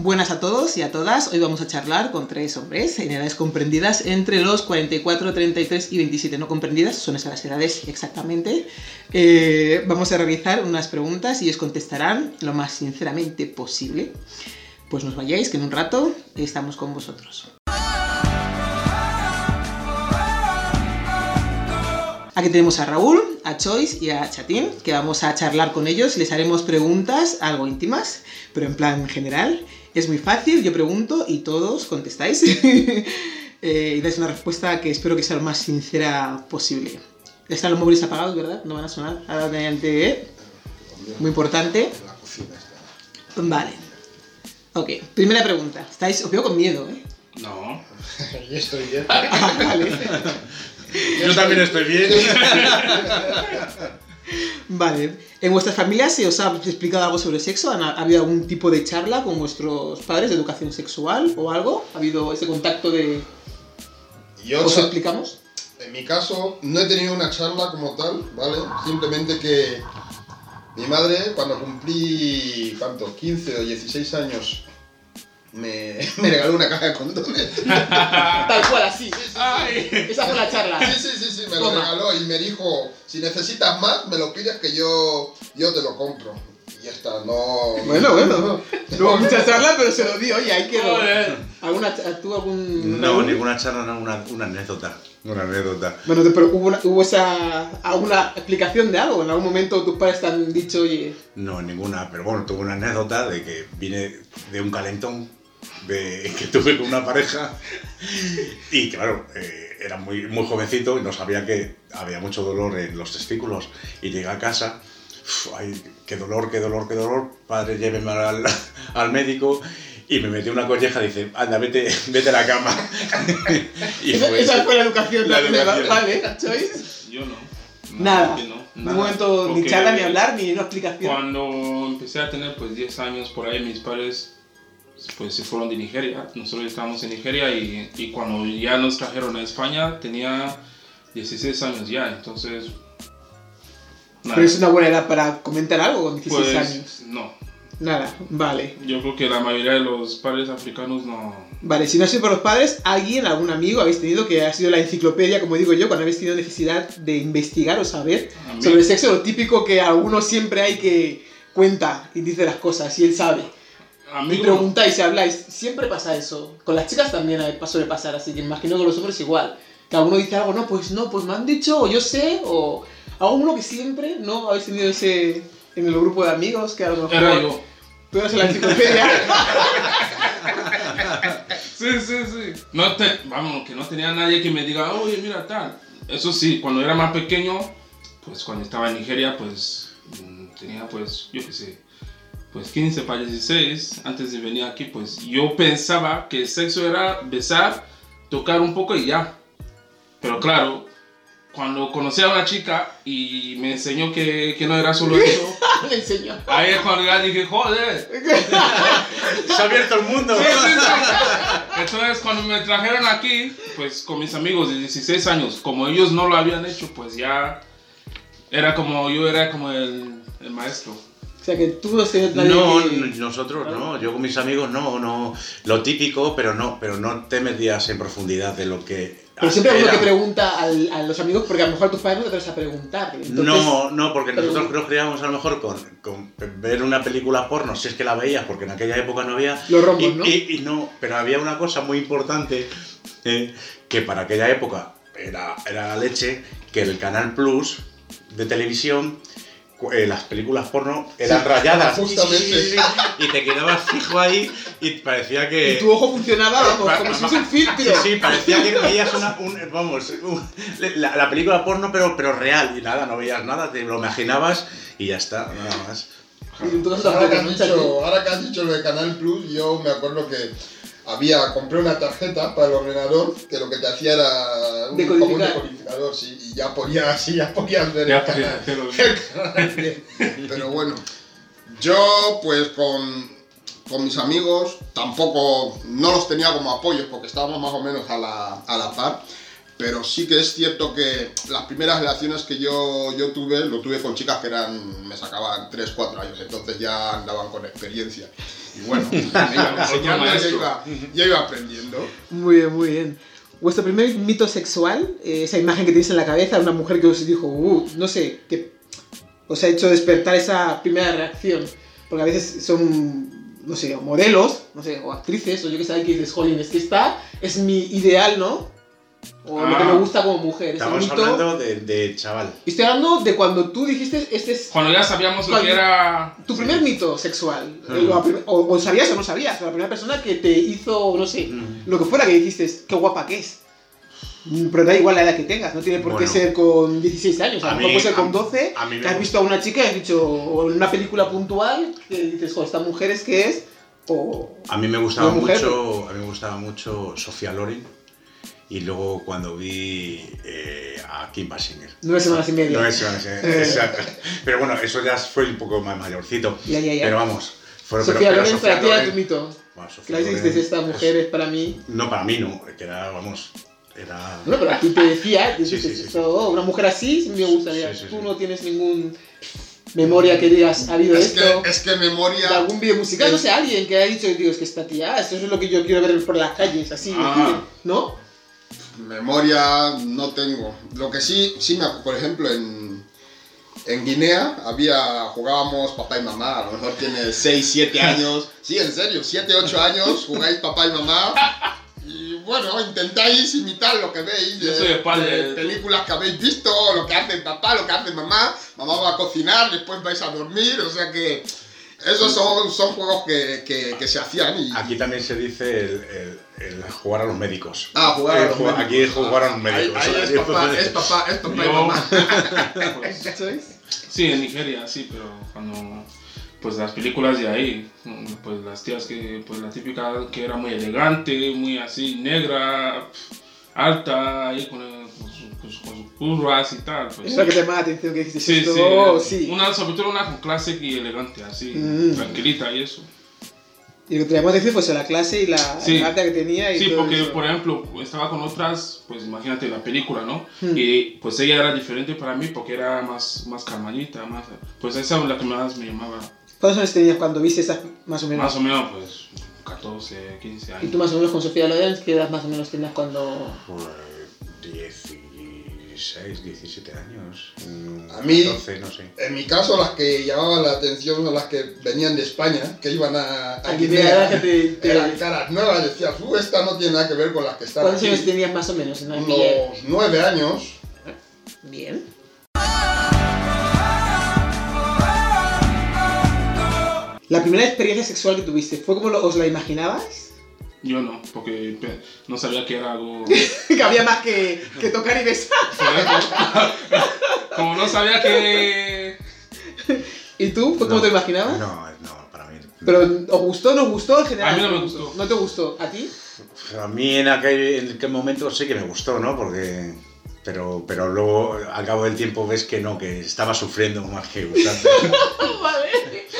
Buenas a todos y a todas. Hoy vamos a charlar con tres hombres en edades comprendidas entre los 44, 33 y 27. No comprendidas, son esas edades exactamente. Eh, vamos a realizar unas preguntas y ellos contestarán lo más sinceramente posible. Pues nos vayáis, que en un rato estamos con vosotros. Aquí tenemos a Raúl, a Choice y a Chatín, que vamos a charlar con ellos. Les haremos preguntas algo íntimas, pero en plan general. Es muy fácil, yo pregunto y todos contestáis. Eh, y dais una respuesta que espero que sea lo más sincera posible. Están los móviles apagados, ¿verdad? No van a sonar. Ahora mediante... Muy importante. Vale. Ok, primera pregunta. Estáis, os veo con miedo, ¿eh? No. Yo estoy bien. Ah, vale. Yo también estoy bien. Vale. ¿En vuestras familias se os ha explicado algo sobre sexo? ¿Ha habido algún tipo de charla con vuestros padres de educación sexual o algo? ¿Ha habido ese contacto de... Yo, ¿Os explicamos? en mi caso, no he tenido una charla como tal, ¿vale? Simplemente que mi madre, cuando cumplí, ¿cuánto? 15 o 16 años, me, me regaló una caja de condones. Tal cual, así. Ay. Esa fue la charla. Sí, sí, sí, sí, me lo Toma. regaló y me dijo, si necesitas más, me lo pides que yo, yo te lo compro. Y ya está, no... Bueno, bueno. No hubo mucha charla, pero se lo di. Oye, ahí quedó. Joder. ¿Alguna, cha- ¿Tú algún...? No, ninguna charla, no, una, una anécdota. Una anécdota. Bueno, pero hubo, una- hubo esa... ¿Alguna explicación de algo? ¿En algún momento tus padres te han dicho, oye... No, ninguna, pero bueno, tuve una anécdota de que vine de un calentón de, que tuve con una pareja y claro, eh, era muy, muy jovencito y no sabía que había mucho dolor en los testículos y llegué a casa, uf, ay, qué dolor, qué dolor, qué dolor, padre, lléveme al, al médico y me metió una colleja, dice, anda, vete, vete a la cama. y esa, fue- esa fue la educación. La de- educación. Vale, Choice. Yo no. Nada. que no, nada. un momento ni charla, ni hablar, ni una explicación. Cuando empecé a tener pues 10 años por ahí, mis padres pues se fueron de Nigeria. Nosotros estábamos en Nigeria y, y cuando ya nos trajeron a España tenía 16 años ya. Entonces... nada. Pero es una buena edad para comentar algo con 16 Pues, años. No. Nada, vale. Yo creo que la mayoría de los padres africanos no... Vale, si no ha sido por los padres, alguien, algún amigo habéis tenido que ha sido la enciclopedia, como digo yo, cuando habéis tenido necesidad de investigar o saber sobre el sexo, lo típico que a uno siempre hay que cuenta y dice las cosas y él sabe. Y preguntáis y habláis, siempre pasa eso. Con las chicas también suele pasar, así que imagino que con los hombres igual. Que alguno dice algo, no, pues no, pues me han dicho, o yo sé, o alguno que siempre, ¿no? Habéis tenido ese en el grupo de amigos que a lo mejor... Tú eres la enciclopedia. Sí, sí, sí. No te, vamos, que no tenía nadie que me diga, oye, mira tal. Eso sí, cuando era más pequeño, pues cuando estaba en Nigeria, pues mm, tenía pues, yo qué sé, pues 15 para 16, antes de venir aquí, pues yo pensaba que el sexo era besar, tocar un poco y ya. Pero claro, cuando conocí a una chica y me enseñó que, que no era solo eso, Le enseño. ahí es cuando ya dije, joder. Se ha abierto el mundo. Entonces, cuando me trajeron aquí, pues con mis amigos de 16 años, como ellos no lo habían hecho, pues ya era como, yo era como el, el maestro. O sea que tú no que- nosotros no, yo con mis amigos no, no, lo típico, pero no, pero no te metías en profundidad de lo que Pero siempre hay uno que pregunta al- a los amigos, porque a lo mejor tus padres no te atreves a preguntar. Entonces, No, no, porque nosotros pregunta. nos criábamos a lo mejor con, con ver una película porno, si es que la veías, porque en aquella época no había. Los rombos, y, ¿no? y- y no, pero había una cosa muy importante eh, que para aquella época era, era la leche, que el Canal Plus de televisión, eh, las películas porno eran Sí, rayadas. justamente. Y te quedabas fijo ahí y parecía que... Y tu ojo funcionaba, vamos, como si fuese un Sí, filtro. sí, parecía que veías una, un- vamos, un- la, la película porno, pero, pero real. Y nada, no veías nada, te lo imaginabas y ya está, nada más. Y en tu caso Ahora que, dicho, ahora que has dicho lo de Canal Plus, yo me acuerdo que había, compré una tarjeta para el ordenador que lo que te hacía era un, decodificador, sí, y ya podías, sí, ya podías ver Ya el canal. podía hacerlo. el canal bien. Pero bueno, yo pues con, con mis amigos tampoco, no los tenía como apoyos porque estábamos más o menos a la, a la par, pero sí que es cierto que las primeras relaciones que yo, yo tuve, lo tuve con chicas que eran, me sacaban 3, 4 años, entonces ya andaban con experiencia. Y bueno, me iban enseñando, yo maestro. iba, yo iba aprendiendo. Muy bien, muy bien. Vuestro primer mito sexual, eh, esa imagen que tenéis en la cabeza, una mujer que os dijo, uh, no sé, que os ha hecho despertar esa primera reacción. Porque a veces son, no sé, o modelos, no sé, o actrices, o yo que sé, que dices, jolín, es que esta es mi ideal, ¿no? O lo que Ah. me gusta como mujer. Ese Estamos mito. hablando de, de chaval. Y Estoy hablando de cuando tú dijiste, este es Cuando ya sabíamos lo Cuando- que era. tu primer mito sexual. Mm. La prim- O, o sabías o no sabías, la primera persona que te hizo, no sé, Mm. lo que fuera que dijiste, qué guapa que es. Mm, Pero da igual la edad que tengas, no tiene por qué Bueno. ser con 16 años, a A lo mejor mí- puede ser a- con 12, a mí me que has visto a una chica y has dicho, o en una película puntual, que dices, jo, esta mujer es que es, o... A mí me gustaba mujer. mucho, a mí me gustaba mucho Sofía Loren y luego cuando vi eh, a Kim Basinger. Nueve semanas y media. No es, no es- Eh. exacto. Pero bueno, eso ya fue un poco más mayorcito. Ya, ya, ya. Pero vamos. fue- Sofía pero- pero Loren Sofía para ti era Loren- tu mito. Bueno, Sofía Loren esta mujer es para mí... No, para mí no, que era, vamos, era... Bueno, pero aquí te decía, Sí, sí, sí, oh, una mujer así sí me gustaría. Sí, sí, Tú no tienes ningún memoria que digas, ha habido Es esto. que, es que de memoria... algún vídeo musical, no sé, alguien que haya dicho, digo, es que esta tía, esto es lo que yo quiero ver por las calles, así, Ah. ¿no? Memoria no tengo. Lo que sí, sí me por ejemplo, en, en Guinea había, jugábamos papá y mamá, a lo mejor tiene 6, 7 años. Sí, en serio, 7, 8 años, jugáis papá y mamá. Y bueno, intentáis imitar lo que veis padre. de películas que habéis visto, lo que hace papá, lo que hace mamá. Mamá va a cocinar, después vais a dormir, o sea que esos son, son juegos que, que, que se hacían y, Aquí también se dice el, el- el jugar a los médicos. Ah, jugar a los médicos. Aquí es jugar a los médicos. ahí es papá, es papá, es papá y Yo- mamá. pues, sí, en Nigeria, sí, pero cuando. Pues las películas de ahí, pues las tías que. Pues la típica que era muy elegante, muy así, negra, alta, ahí con, el- con, su- con su- con sus curvas y tal. Pues, Es lo que te llama la atención, que dices, Sí, sí, oh, sí. Una, sobre todo una con clase y elegante, así, Mm. tranquilita y eso. Y lo que te llamó la atención fue eso, la clase y la Sí. que tenía y Sí, todo porque eso. por ejemplo estaba con otras, pues imagínate la película, ¿no? Hmm. Y pues ella era diferente para mí porque era más, más calmadita, más... Pues esa es la que más me llamaba. ¿Cuántos años tenías cuando viste esas, más o menos? Más o menos, pues 14, 15 Y años. tú más o menos con Sofía Loren, ¿qué edad más o menos tenías cuando...? Pues 16, 17 años. mm, A mí- 14, no sé. En mi caso, las que llamaban la atención son las que venían de España, que iban a, a Guinea. Que te- te- Eran caras nuevas, decías, uh, esta no tiene nada que ver con las que están ¿Cuántos años tenías más o menos en? Unos nueve años. Bien. La primera experiencia sexual que tuviste, ¿fue como lo- os la imaginabas? Yo no, porque no sabía que era algo... que había más que, que tocar y besar. Como no sabía que... ¿Y tú? ¿Fue como No, te imaginabas? No, no, para mí. ¿Pero os gustó, nos gustó en general? A mí no me gustó. ¿No te gustó? ¿A ti? A mí en aquel, en aquel momento sí que me gustó, ¿no? Porque. Pero, pero luego, al cabo del tiempo, ves que no, que estaba sufriendo más que gustando. vale.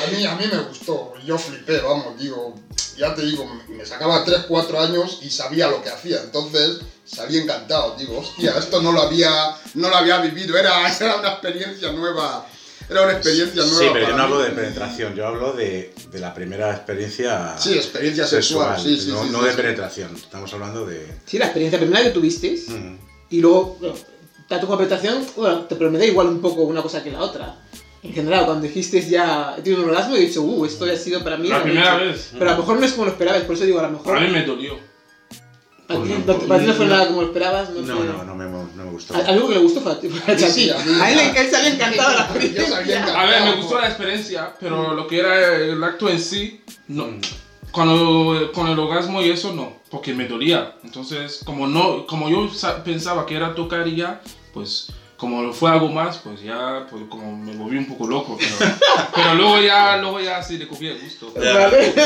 A mí, a mí me gustó, yo flipé, vamos, digo, ya te digo, me sacaba 3, 4 años y sabía lo que hacía, entonces salí encantado, digo, hostia, esto no lo había, no lo había vivido, era, era una experiencia nueva, era una experiencia nueva. Sí, pero yo no hablo de penetración, yo hablo de, de la primera experiencia Sí, experiencia sexual, sí, sí, no, sí, no sí, de sí. penetración. Estamos hablando de. Sí, la experiencia primera que tuviste. Mm. Y luego, bueno, tanto como penetración, bueno, te- pero me da igual un poco una cosa que la otra. En general, cuando dijiste ya, he tenido un orgasmo, he dicho, uh, esto ya ha sido para mí. La primera hecho. vez. Pero a lo mejor no es como lo esperabas, por eso digo, a lo mejor. A mí me dolió. a ti no, ti no fue nada como lo esperabas. No, No, no, no me, no me gustó. A- Algo que le gustó fue a ti, a Sí, a A él, le- él salía encantado la experiencia. encantado. A ver, me gustó la experiencia, pero lo que era el acto en sí, no. Cuando con el orgasmo y eso no, porque me dolía. Entonces, como no, como yo sa- pensaba que era tocar y ya, pues como fue algo más, pues ya, pues como me volví un poco loco. Pero, pero luego ya, luego ya sí le cogí el gusto. Vale.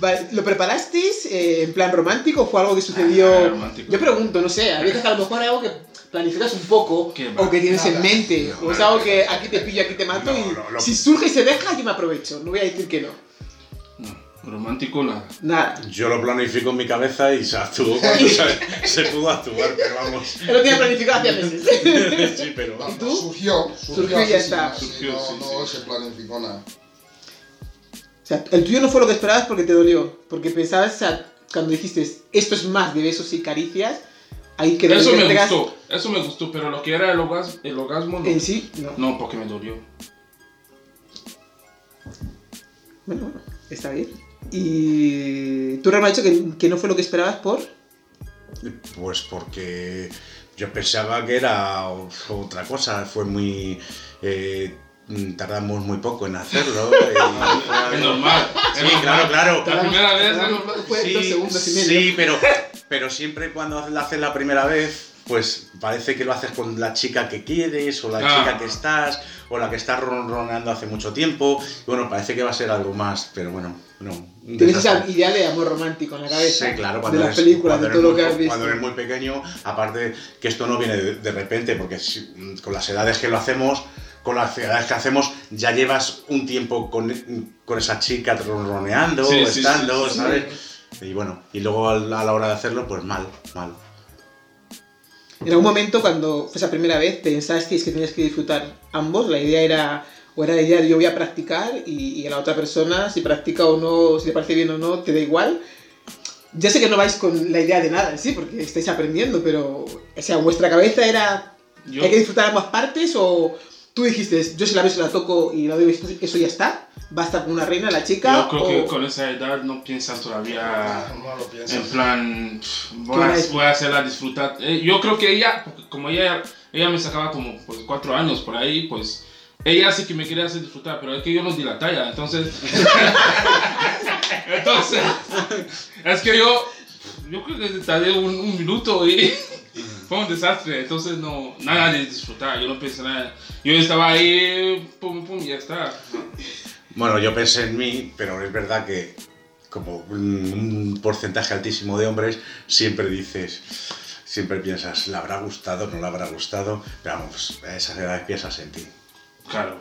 Vale, ¿Lo preparasteis eh, en plan romántico o fue algo que sucedió? Ah, romántico. Yo pregunto, no sé, a veces a lo mejor es algo que planificas un poco o que tienes en Nada. mente, No, o es no. algo que aquí te pillo, aquí te mato No, y no, si surge y se deja, yo me aprovecho, no voy a decir que no. Romántico nada. Nada. Yo lo planifico en mi cabeza y se actuó cuando se, se pudo actuar, pero vamos. Lo tenía planificado hacía meses. Sí, pero. Vamos, tú? Surgió, surgió, Surgió y ya sí, está. Surgió, no, sí, no sí. se planificó nada. O sea, el tuyo no fue lo que esperabas porque te dolió. Porque pensabas, o sea, cuando dijiste, esto es más de besos y caricias, ahí que de Eso me gustó, eso me gustó, pero lo que era el orgasmo, el orgasmo no. En sí, no. No, porque me dolió. Bueno, bueno, está bien. Y tú, me has dicho que, que no fue lo que esperabas por... Pues porque yo pensaba que era otra cosa. Fue muy. eh, tardamos muy poco en hacerlo. y Es normal. Sí, claro, claro. La primera vez. Fue sí, dos segundos y medio. sí, pero, pero siempre cuando lo haces la primera vez, pues parece que lo haces con la chica que quieres, o la Ah. chica que estás, o la que estás ronroneando hace mucho tiempo. Y bueno, parece que va a ser algo más, pero bueno, no. Tienes esa desastre. idea de amor romántico en la cabeza. Sí, claro, de las eres, películas, de cuando todo lo eres que muy- has visto. Cuando eres muy pequeño, aparte que esto no viene de, de repente, porque si- con las edades que lo hacemos, con las edades que hacemos, ya llevas un tiempo con, con esa chica ronroneando, Sí, estando, sí, sí. ¿sabes? Y bueno, y luego a la a la hora de hacerlo, pues mal, mal. En algún momento, cuando fue esa primera vez, pensasteis que tenías que disfrutar ambos. La idea era, o era la idea de yo voy a practicar y, y a la otra persona, si practica o no, si le parece bien o no, te da igual. Ya sé que no vais con la idea de nada en sí, porque estáis aprendiendo, pero, o sea, vuestra cabeza era, Yo, ¿hay que disfrutar ambas partes o tú dijiste, yo si la beso la toco y la doy besos, eso ya está? ¿Basta con una reina la chica? yo creo o- que con esa edad no piensan todavía No lo en plan, pff, voy ¿Qué a, voy a hacerla disfrutar. Eh, yo creo que ella, como ella, ella me sacaba como pues, cuatro años por ahí, pues ella sí que me quería hacer disfrutar, pero es que yo no di la talla, entonces... entonces, es que yo, yo creo que tardé un, un minuto y fue un desastre, entonces no, nada de disfrutar, yo no pensé nada. Yo estaba ahí, pum, pum, y ya está. Bueno, yo pensé en mí, pero es verdad que como un porcentaje altísimo de hombres, siempre dices, siempre piensas, ¿le habrá gustado? ¿No le habrá gustado? Pero vamos, a esas edades piensas en ti. Claro.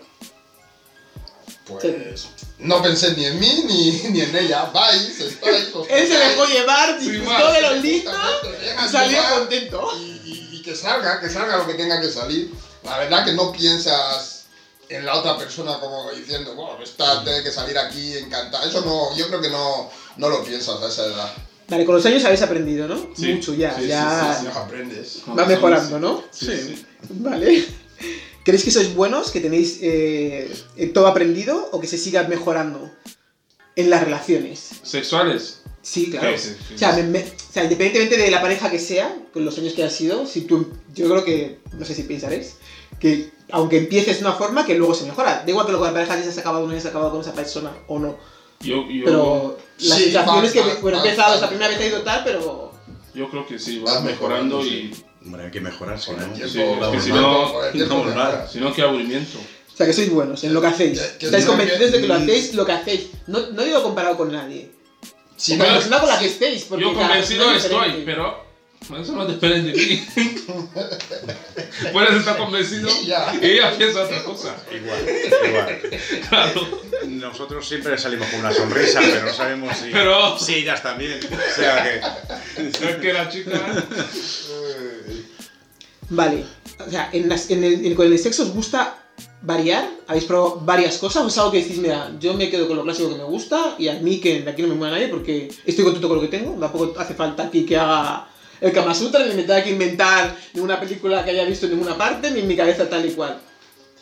Pues no pensé ni en mí ni, ni en ella. Vais, estáis, os Él se dejó llevar, Sí, disfrutó de los listos Justamente, y salió contento. Y, y- y que salga, que salga lo que tenga que salir. La verdad que no piensas en la otra persona como diciendo, bueno, esta tiene que salir aquí encantada. Eso no, yo creo que no, no lo piensas a esa edad. Vale, con los años habéis aprendido, ¿no? Sí, Mucho ya, sí, sí, ya Si aprendes. va mejorando, ¿no? Sí, sí. Vale. ¿Creéis que sois buenos, que tenéis eh, eh, todo aprendido o que se siga mejorando en las relaciones? ¿Sexuales? Sí, claro. Sí, sí, sí. O, sea, me- me- o sea, independientemente de la pareja que sea, con los años que has sido, si tú, yo creo que, no sé si pensaréis, que aunque empieces de una forma, que luego se mejora. Da igual que luego la pareja hayas acabado o no hayas acabado con esa persona o no. Yo, yo, Pero las Sí, situaciones que, bueno, he empezado, esa primera vez ha ido tal, pero... yo creo que sí, Vas va mejorando mejorando, y Hombre, hay que mejorar, si no... si no- si no, qué aburrimiento. O sea, que sois buenos en lo que hacéis. Que Estáis convencidos de que lo que- hacéis lo que hacéis. No, no digo comparado con nadie. Si o con la no- persona con la que estéis. Porque Yo convencido estoy, pero eso no depende de mí. Puedes estar convencido Ya. y ella piensa otra cosa. Igual, igual. Claro. Nosotros siempre salimos con una sonrisa, pero no sabemos si... Pero- Sí, ellas también. O sea que... Es que la chica. Vale. O sea, en las- en el, en- con el sexo os gusta variar. ¿Habéis probado varias cosas? ¿O es algo que decís, mira, yo me quedo con lo clásico que me gusta y a mí que de aquí no me mueva nadie porque estoy contento con lo que tengo? Tampoco hace falta aquí que haga el Kama Sutra ni me tenga que inventar ninguna película que haya visto en ninguna parte ni en mi cabeza tal y cual.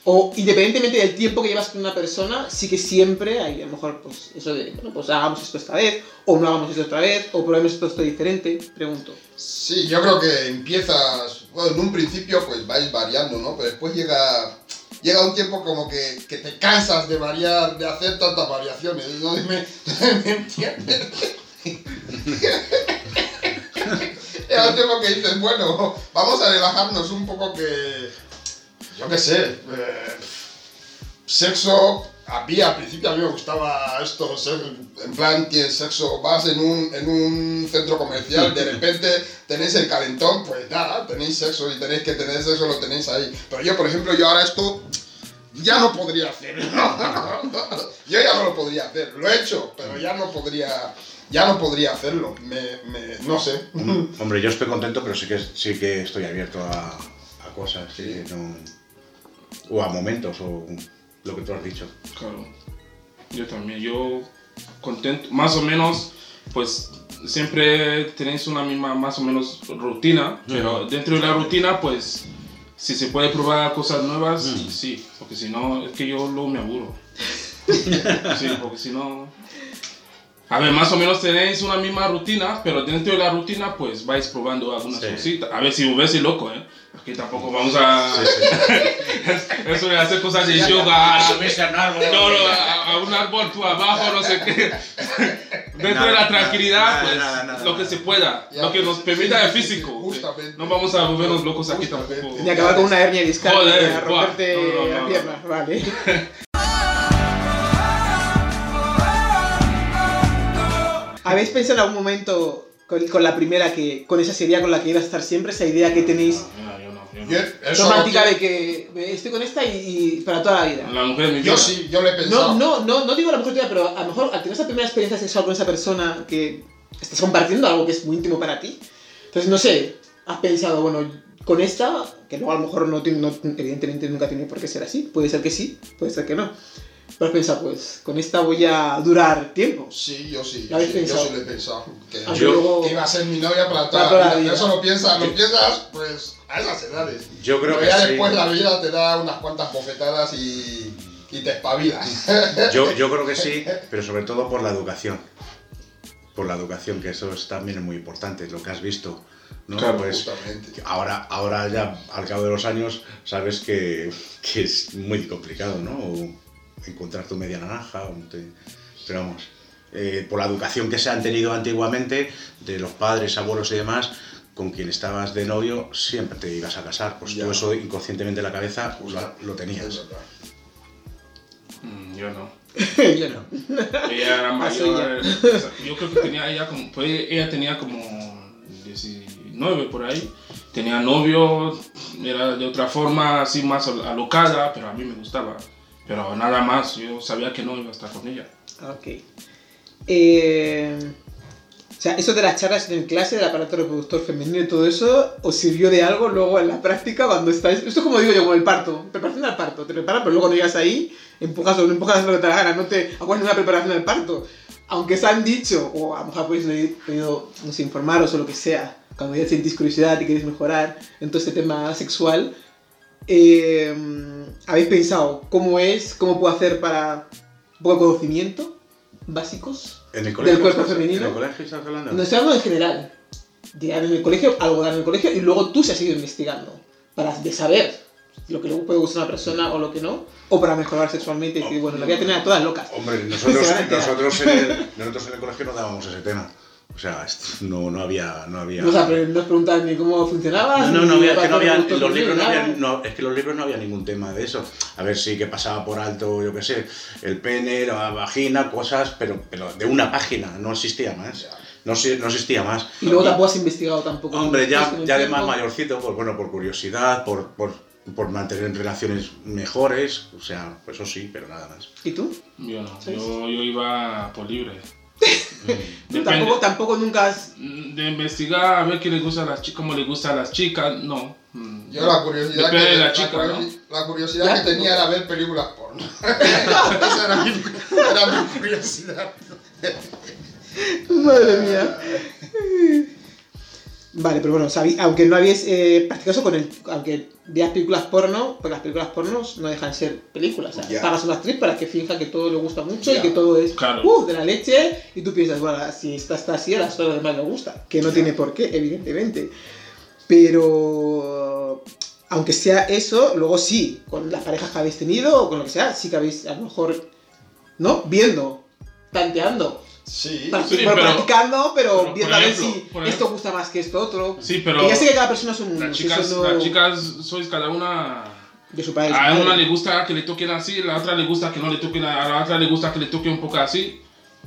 O independientemente del tiempo que llevas con una persona, sí que siempre hay a lo mejor pues eso de, bueno, pues hagamos esto esta vez, o no hagamos esto otra vez, o probemos esto, esto diferente, pregunto. Sí, yo creo que empiezas, bueno, en un principio pues vais variando, ¿no? Pero después llega, llega un tiempo como que, que te cansas de variar, de hacer tantas variaciones, ¿no? ¿Me, me entiendes? Llega un que dices, bueno, vamos a relajarnos un poco que, yo qué sé, eh, sexo, a mí al principio a mí me gustaba esto, ser- en plan, tienes sexo, vas en un, en un centro comercial, de repente tenéis el calentón, pues nada, tenéis sexo y tenéis que tener sexo, lo tenéis ahí. Pero yo, por ejemplo, yo ahora esto ya no podría hacerlo. Yo ya no lo podría hacer. Lo he hecho, pero ya no podría, ya no podría hacerlo. Me, me- no sé. Hom- Hombre, yo estoy contento, pero sí que, sí que estoy abierto a, a cosas, sí, no- o a momentos, o lo que tú has dicho. Claro. Yo también, yo contento, más o menos, pues siempre tenéis una misma, más o menos, rutina, pero dentro de la rutina, pues, si se puede probar cosas nuevas, sí, porque si no, es que yo luego me aburro. sí, porque si no... A ver, más o menos tenéis una misma rutina, pero dentro de la rutina, pues vais probando algunas Sí. cositas. A ver si me ves loco, ¿eh? Aquí tampoco vamos a... Eso de hacer cosas de yoga, no, no, a, a un árbol tú abajo, no sé qué. Dentro de la Nada, tranquilidad, nada, pues nada, nada, lo que nada. se pueda, Ya, lo que nos pues, permita el sí, físico. justamente. No vamos a volvernos locos aquí Justamente. tampoco. Ni acabar con una hernia discal Joder, y a romperte no, no, no, la no. pierna. Vale. ¿Habéis pensado en algún momento con, con la primera que con esa sería con la que ibas a estar siempre? Esa idea que tenéis No, yo no, yo no. Yo, eso romántica no de que estoy con esta y, y para toda la vida. La mujer de mi vida. Yo sí, yo le he pensado. No, no, no, no digo a lo mejor tuya, pero a lo mejor al tener esa primera experiencia sexual con esa persona que estás compartiendo algo que es muy íntimo para ti. Entonces, no sé, has pensado, bueno, con esta, que luego a lo mejor no, tiene- no- evidentemente nunca tiene por qué ser así, puede ser que sí, puede ser que no. Pero pensado, pues, con esta voy a durar tiempo. Sí, yo sí. ¿Lo Yo habéis sí, yo sí lo he pensado. Que, yo- luego- que iba a ser mi novia para Para toda, toda la vida. Eso lo piensas, lo piensas, pues, a esas edades. Yo creo Pero que ya sí. después la vida te da unas cuantas bofetadas y, y te espabilas. Yo, yo creo que sí, pero sobre todo por la educación. Por la educación, que eso es también muy importante, lo que has visto. ¿no? Claro, Pues, ahora, ahora ya, al cabo de los años, sabes que, que es muy complicado, ¿no? O encontrar tu media naranja, o te- pero vamos, eh, por la educación que se han tenido antiguamente, de los padres, abuelos y demás, con quien estabas de novio, siempre te ibas a casar. Pues Ya. tú eso inconscientemente en la cabeza pues, lo, tenías. Mm, yo no. Yo no. Ella era mayor. o sea, yo creo que tenía ella como. Pues ella tenía como 19 por ahí. Tenía novio, era de otra forma, así más al- alocada, pero a mí me gustaba. Pero nada más, yo sabía que no iba a estar con ella. Ok. Eh, o sea, eso de las charlas en clase, del aparato reproductor femenino y todo eso, ¿os sirvió de algo luego en la práctica cuando estáis? Esto es como digo yo, como el parto. Preparación al parto. Te preparan, pero luego no llegas ahí, empujas o no empujas lo que te la gana, no te acuerdas de una preparación al parto. Aunque se han dicho, o a lo mejor habéis podido no sé, informaros o lo que sea, cuando ya sentís curiosidad y queréis mejorar en todo este tema sexual, eh, ¿habéis pensado cómo es, cómo puedo hacer para un poco de conocimiento básicos? ¿En el ¿Del cuerpo estás- femenino? ¿En el colegio estás hablando? No estoy hablando en general. De en el colegio, algo dar en el colegio y luego tú se has ido investigando para de saber lo que le puede gustar a una persona o lo que no, o para mejorar sexualmente y decir, bueno, la voy a tener a todas locas. Hombre, nosotros, nosotros, en el, nosotros en el colegio no dábamos ese tema. O sea, esto no, no había... No había... No os, apre- no os preguntaban ni cómo funcionaba. No, no, había, es que no había, los libros no había, no, es que los libros no había ningún tema de eso. A ver si que pasaba por alto, yo qué sé, el pene, la vagina, cosas, pero, pero de una página, no existía más. No, no existía más. Y luego tampoco has investigado tampoco. Hombre, ya, ya de más mayorcito, pues bueno, por curiosidad, por, por, por mantener relaciones mejores, o sea, pues eso sí, pero nada más. ¿Y tú? Yo no, ¿Sí? yo, yo iba por libre. Depende. tampoco, tampoco nunca has... De investigar, a ver qué le gusta a las chicas, cómo le gusta a las chicas, no. Mm, Yo la curiosidad, Depende que, de la la chica, curiosi- la curiosidad que tenía era ver películas porno. Esa era mi, era mi curiosidad. Madre mía. Vale, pero bueno, sabí- aunque no habéis eh, practicado eso con el. Aunque veas películas porno, porque las películas pornos no dejan de ser películas. O sea, pagas a una actriz para que finja que todo le gusta mucho y que todo es Claro. uh, de la leche. Y tú piensas, bueno, si esta está así, a las otras demás le gusta. Que no tiene por qué, evidentemente. Pero. Aunque sea eso, luego sí, con las parejas que habéis tenido o con lo que sea, sí que habéis a lo mejor. ¿No? Viendo, tanteando. Sí. Pra- Sí, pero- practicando, pero, a ver si esto gusta más que esto otro. Sí, pero Que ya sé que cada persona es un mundo. las chicas, eso no- las chicas sois cada una de su país. A una le gusta que le toquen así, a la otra le gusta que no le toquen, a la otra le gusta que le toquen un poco así.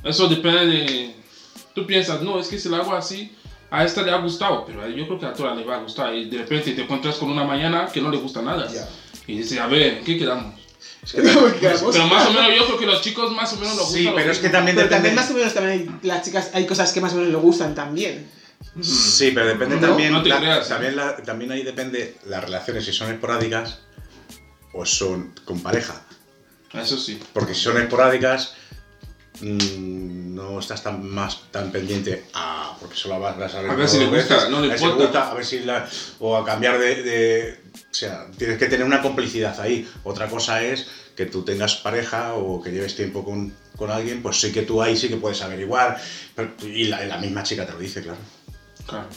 Eso depende de... Tú piensas, no, es que si lo hago así, a esta le ha gustado, pero yo creo que a todas le va a gustar. Y de repente te encuentras con una mañana que no le gusta nada. Y dice, a ver, ¿en qué quedamos? Es que Pero más o menos yo creo que los chicos más o menos nos Sí, gusta lo pero es que también Pero depende. también más o menos también hay, las chicas hay cosas que más o menos le gustan también. Sí, pero depende No, también. no te la- creas, ¿eh? también, la- también ahí depende las relaciones, si son esporádicas o son con pareja. Eso sí. Porque si son esporádicas, mm, no estás tan más tan pendiente a. Porque solo vas, vas a ver. A ver si le gusta, no le a ver si importa. gusta, a ver si la- o a cambiar de, de- O sea, tienes que tener una complicidad ahí. Otra cosa es que tú tengas pareja o que lleves tiempo con, con alguien, pues sí que tú ahí sí que puedes averiguar. pero- y la, la misma chica te lo dice, claro. Claro.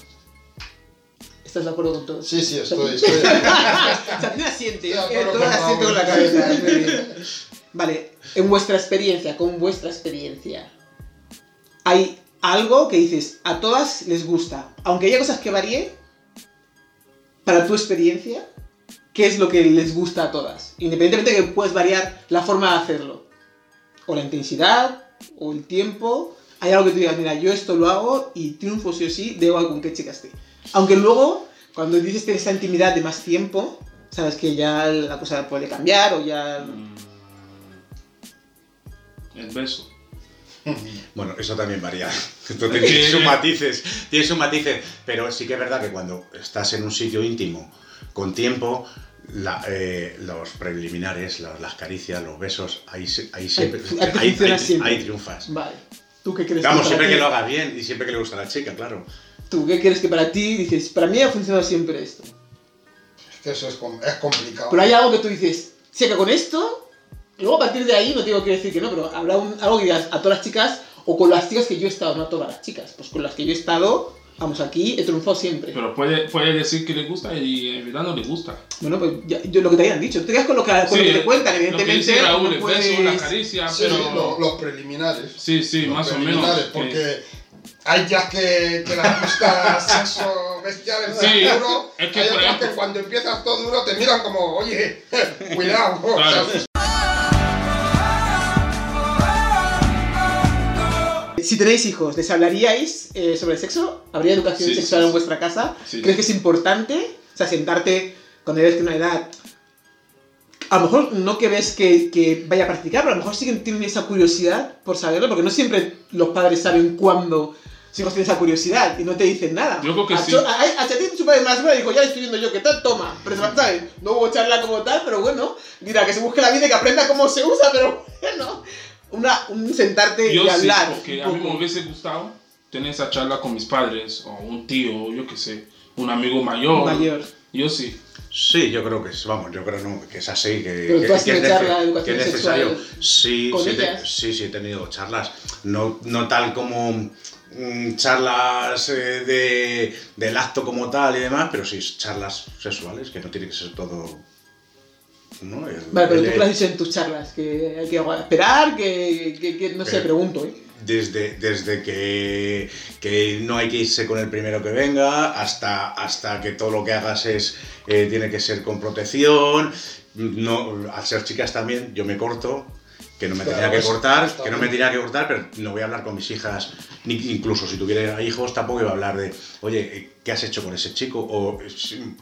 ¿Estás de acuerdo con todo? Sí, sí, estoy. estoy... Estoy de eh, con la cabeza. bien. Vale, en vuestra experiencia, con vuestra experiencia, ¿hay algo que dices, a todas les gusta? Aunque haya cosas que varíen, para tu experiencia, ¿qué es lo que les gusta a todas? Independientemente de que puedes variar la forma de hacerlo. O la intensidad, o el tiempo. Hay algo que tú digas, mira, yo esto lo hago y triunfo sí o sí, da igual con qué chica esté. Aunque luego, cuando dices tener esa intimidad de más tiempo, sabes que ya la cosa puede cambiar o ya... El beso. Bueno, eso también varía. Tiene que- sus matices, tiene sus matices, pero sí que es verdad que cuando estás en un sitio íntimo, con tiempo, la- eh, los preliminares, la- las caricias, los besos, ahí, ahí siempre, ahí ahí, siempre. ahí triunfas. Vale. ¿Tú qué crees? Vamos, que siempre para que lo ti- haga bien y siempre que le gusta a la chica, claro. ¿Tú qué crees que para ti dices, para mí ha funcionado siempre esto? Es que eso es, es complicado. Pero hay algo que tú dices, que con esto, luego a partir de ahí no tengo que decir que no, pero habrá un- algo que digas a todas las chicas o con las chicas que yo he estado, no a todas las chicas, pues con las que yo he estado, vamos aquí, he triunfado siempre. Pero puede, puede decir que le gusta y en verdad no le gusta. Bueno, pues ya- yo, lo que te hayan dicho, tú te quedas con lo que, con Sí, lo que te cuentan, Lo que evidentemente. dice Raúl, no el puedes- beso, la caricia, Sí, pero... lo- los preliminares. Sí, sí, Los más o menos. que- Porque hay ya que, que les gusta sexo bestial en Sí, duro. es que, hay por ejemplo- que cuando empiezas todo duro te miran como, oye, cuidado. Claro. o sea, Si tenéis hijos, ¿les hablaríais eh, sobre el sexo? ¿Habría educación Sí, sexual sí, en sí. vuestra casa? ¿Crees que es importante? O sea, sentarte cuando eres de una edad. A lo mejor no que ves que, que vaya a practicar, pero a lo mejor sí que tienen esa curiosidad por saberlo, porque no siempre los padres saben cuándo sus hijos tienen esa curiosidad y no te dicen nada. Yo creo que a sí. A, a Chatín su padre más y dijo, ya estoy viendo yo, ¿qué tal? Toma. Pero ¿sabes? No hubo charla como tal, pero bueno, dirá que se busque la vida y que aprenda cómo se usa, pero bueno. Una, un sentarte Yo y sí, hablar. porque un a mí me hubiese gustado tener esa charla con mis padres, o un tío, yo qué sé, un amigo mayor. Mayor. Yo sí. Sí, yo creo que es, vamos, yo creo no, que es así, que, Pero que- tú has que es, nece- que es necesario. Sí, con sí, te- sí, sí, he tenido charlas, no, no tal como mm, charlas eh, de, del acto como tal y demás, pero sí charlas sexuales, que no tiene que ser todo... ¿no? El- Vale, pero el- tú qué has dicho en tus charlas, que hay que esperar, que, que- que- no sé, Pero- pregunto, ¿eh? Desde, desde que, que no hay que irse con el primero que venga, hasta, hasta que todo lo que hagas es eh, tiene que ser con protección. No, al ser chicas también, yo me corto, que no me tenía que cortar, que no me tenía que cortar, pero no voy a hablar con mis hijas, ni incluso si tuviera hijos, tampoco iba a hablar de, oye, ¿qué has hecho con ese chico? O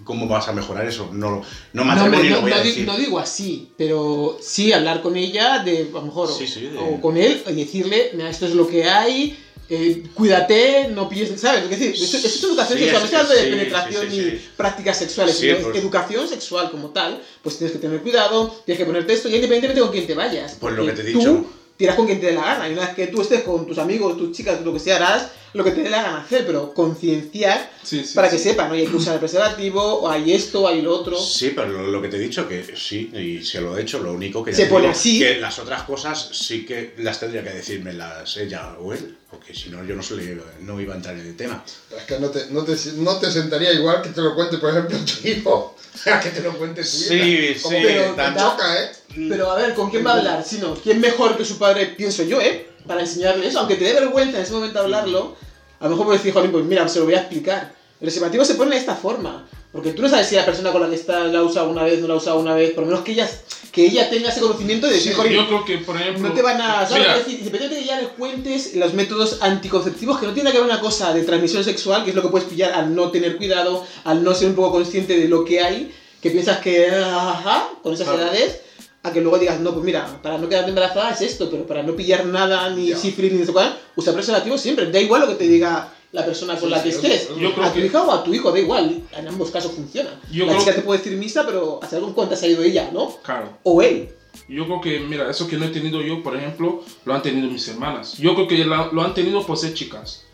¿cómo vas a mejorar eso? No, no me No, ni no, lo voy a decir. no digo así, pero sí hablar con ella, de, a lo mejor, o- Sí, sí, de- o con él, y decirle, mira, esto es lo que hay, eh, cuídate, no pilles, ¿sabes? Es decir, eso, eso es educación Sí, sexual, no es- de penetración sí. prácticas sexuales, sino es pues- educación sexual como tal, pues tienes que tener cuidado, tienes que ponerte esto, y independientemente con quién te vayas. Pues lo que te he Tú dicho. Tiras con quien te dé la gana, y una vez que tú estés con tus amigos, tus chicas, lo que sea, harás lo que te dé la gana hacer, pero concienciar Sí, sí, para sí. que sepan, oye, hay que usar el preservativo, o hay esto, hay lo otro. Sí, pero lo, lo que te he dicho, que sí, y se lo he hecho, lo único que Se pone digo, así. Que las otras cosas sí que las tendría que decírmelas ella o él, porque si no yo no, se le- no iba a entrar en el tema. Es que no te, no, te, no te sentaría igual que te lo cuente, por ejemplo, tu hijo, que te lo cuente tu Sí, hija. Como sí, que tan- te choca, ¿eh? Pero a ver, ¿con quién va a hablar? Si no, ¿quién mejor que su padre, pienso yo, eh? Para enseñarle eso, aunque te dé vergüenza en ese momento hablarlo, a lo mejor puedes decir, jolín, pues mira, se lo voy a explicar. El preservativo se pone de esta forma, porque tú no sabes si la persona con la que está la ha usado una vez, no la ha usado una vez, por lo menos que ella, que ella tenga ese conocimiento de decir, Sí, Yo creo que, por ejemplo. no te van a... ¿sabes? Mira, Es decir, de que ya le cuentes los métodos anticonceptivos, que no tiene que ver una cosa de transmisión sexual, que es lo que puedes pillar al no tener cuidado, al no ser un poco consciente de lo que hay, que piensas que, ajá, con esas Claro. edades, a que luego digas, no, pues mira, para no quedarte embarazada es esto, pero para no pillar nada, ni Ya. sífilis, ni eso cual, usa preservativo siempre. Da igual lo que te diga la persona con Sí, la que estés. yo creo a tu que- hija o a tu hijo, da igual. En ambos casos funciona. Yo la chica que- te puede decir misa, pero a saber con cuántas ha ido ella, ¿no? Claro. O él. Yo creo que, mira, eso que no he tenido yo, por ejemplo, lo han tenido mis hermanas. Yo creo que lo han tenido por ser chicas.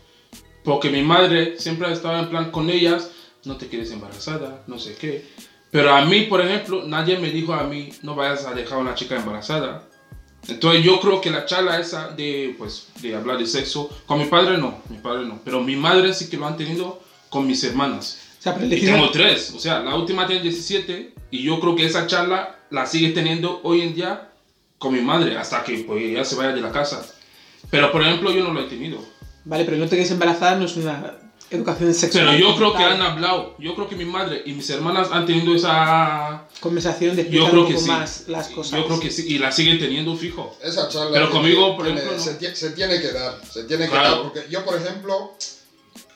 Porque mi madre siempre estaba en plan con ellas, no te quedes embarazada, no sé qué. Pero a mí, por ejemplo, nadie me dijo a mí, no vayas a dejar a una chica embarazada. Entonces yo creo que la charla esa de, pues, de hablar de sexo, con mi padre no, mi padre no. Pero mi madre sí que lo han tenido con mis hermanas. O sea, Y tengo tres, o sea, la última tiene 17 y yo creo que esa charla la sigue teniendo hoy en día con mi madre hasta que pues, ella se vaya de la casa. Pero por ejemplo yo no lo he tenido. Vale, pero no te quedes embarazada no es una educación sexual. Pero yo creo que han hablado, yo creo que mi madre y mis hermanas han tenido esa... Conversación de Yo explicar creo un que poco sí. más las cosas. Yo creo que sí, y la siguen teniendo fijo. Esa charla. Pero conmigo, por tiene- ejemplo, no. se, tie- se tiene que dar. Se tiene que Claro. dar. Porque yo, por ejemplo,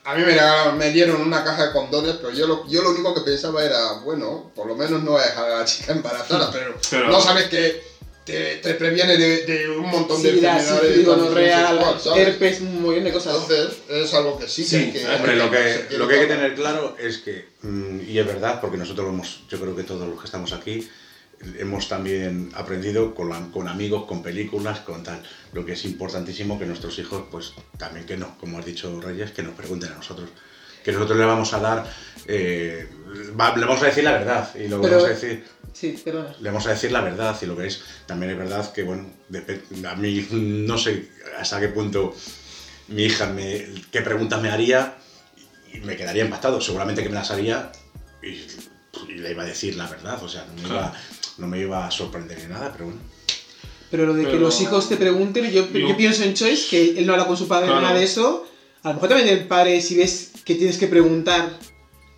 a mí me, me dieron una caja de condones, pero yo lo, yo lo único que pensaba era, bueno, por lo menos no voy a dejar a la chica embarazada, pero, Pero- no sabes que te, te previene de, de un montón de Sí, enfermedades. de sífilis, transmisión gonorrea, herpes, un montón de cosas. Entonces, es algo que sí, que Sí, hay que. Hombre, lo se que, lo que hay que tener claro es que, mm, y es verdad, porque nosotros lo hemos, yo creo que todos los que estamos aquí, hemos también aprendido con, la- con amigos, con películas, con tal. Lo que es importantísimo que nuestros hijos, pues también que no, como has dicho Reyes, que nos pregunten a nosotros. Que nosotros le vamos a dar, eh, va- le vamos a decir la verdad y lo que Pero- vamos a decir Sí, perdona. le vamos a decir la verdad y lo que es también es verdad que bueno a mí no sé hasta qué punto mi hija me qué preguntas me haría y me quedaría impactado seguramente que me las haría y, y le iba a decir la verdad o sea no me, Claro. iba, no me iba a sorprender ni nada pero bueno Pero lo de que Pero- los hijos te pregunten, yo, yo... Yo- pienso en Choice, que él no habla con su padre Claro. nada de eso. A lo mejor también el padre, si ves que tienes que preguntar,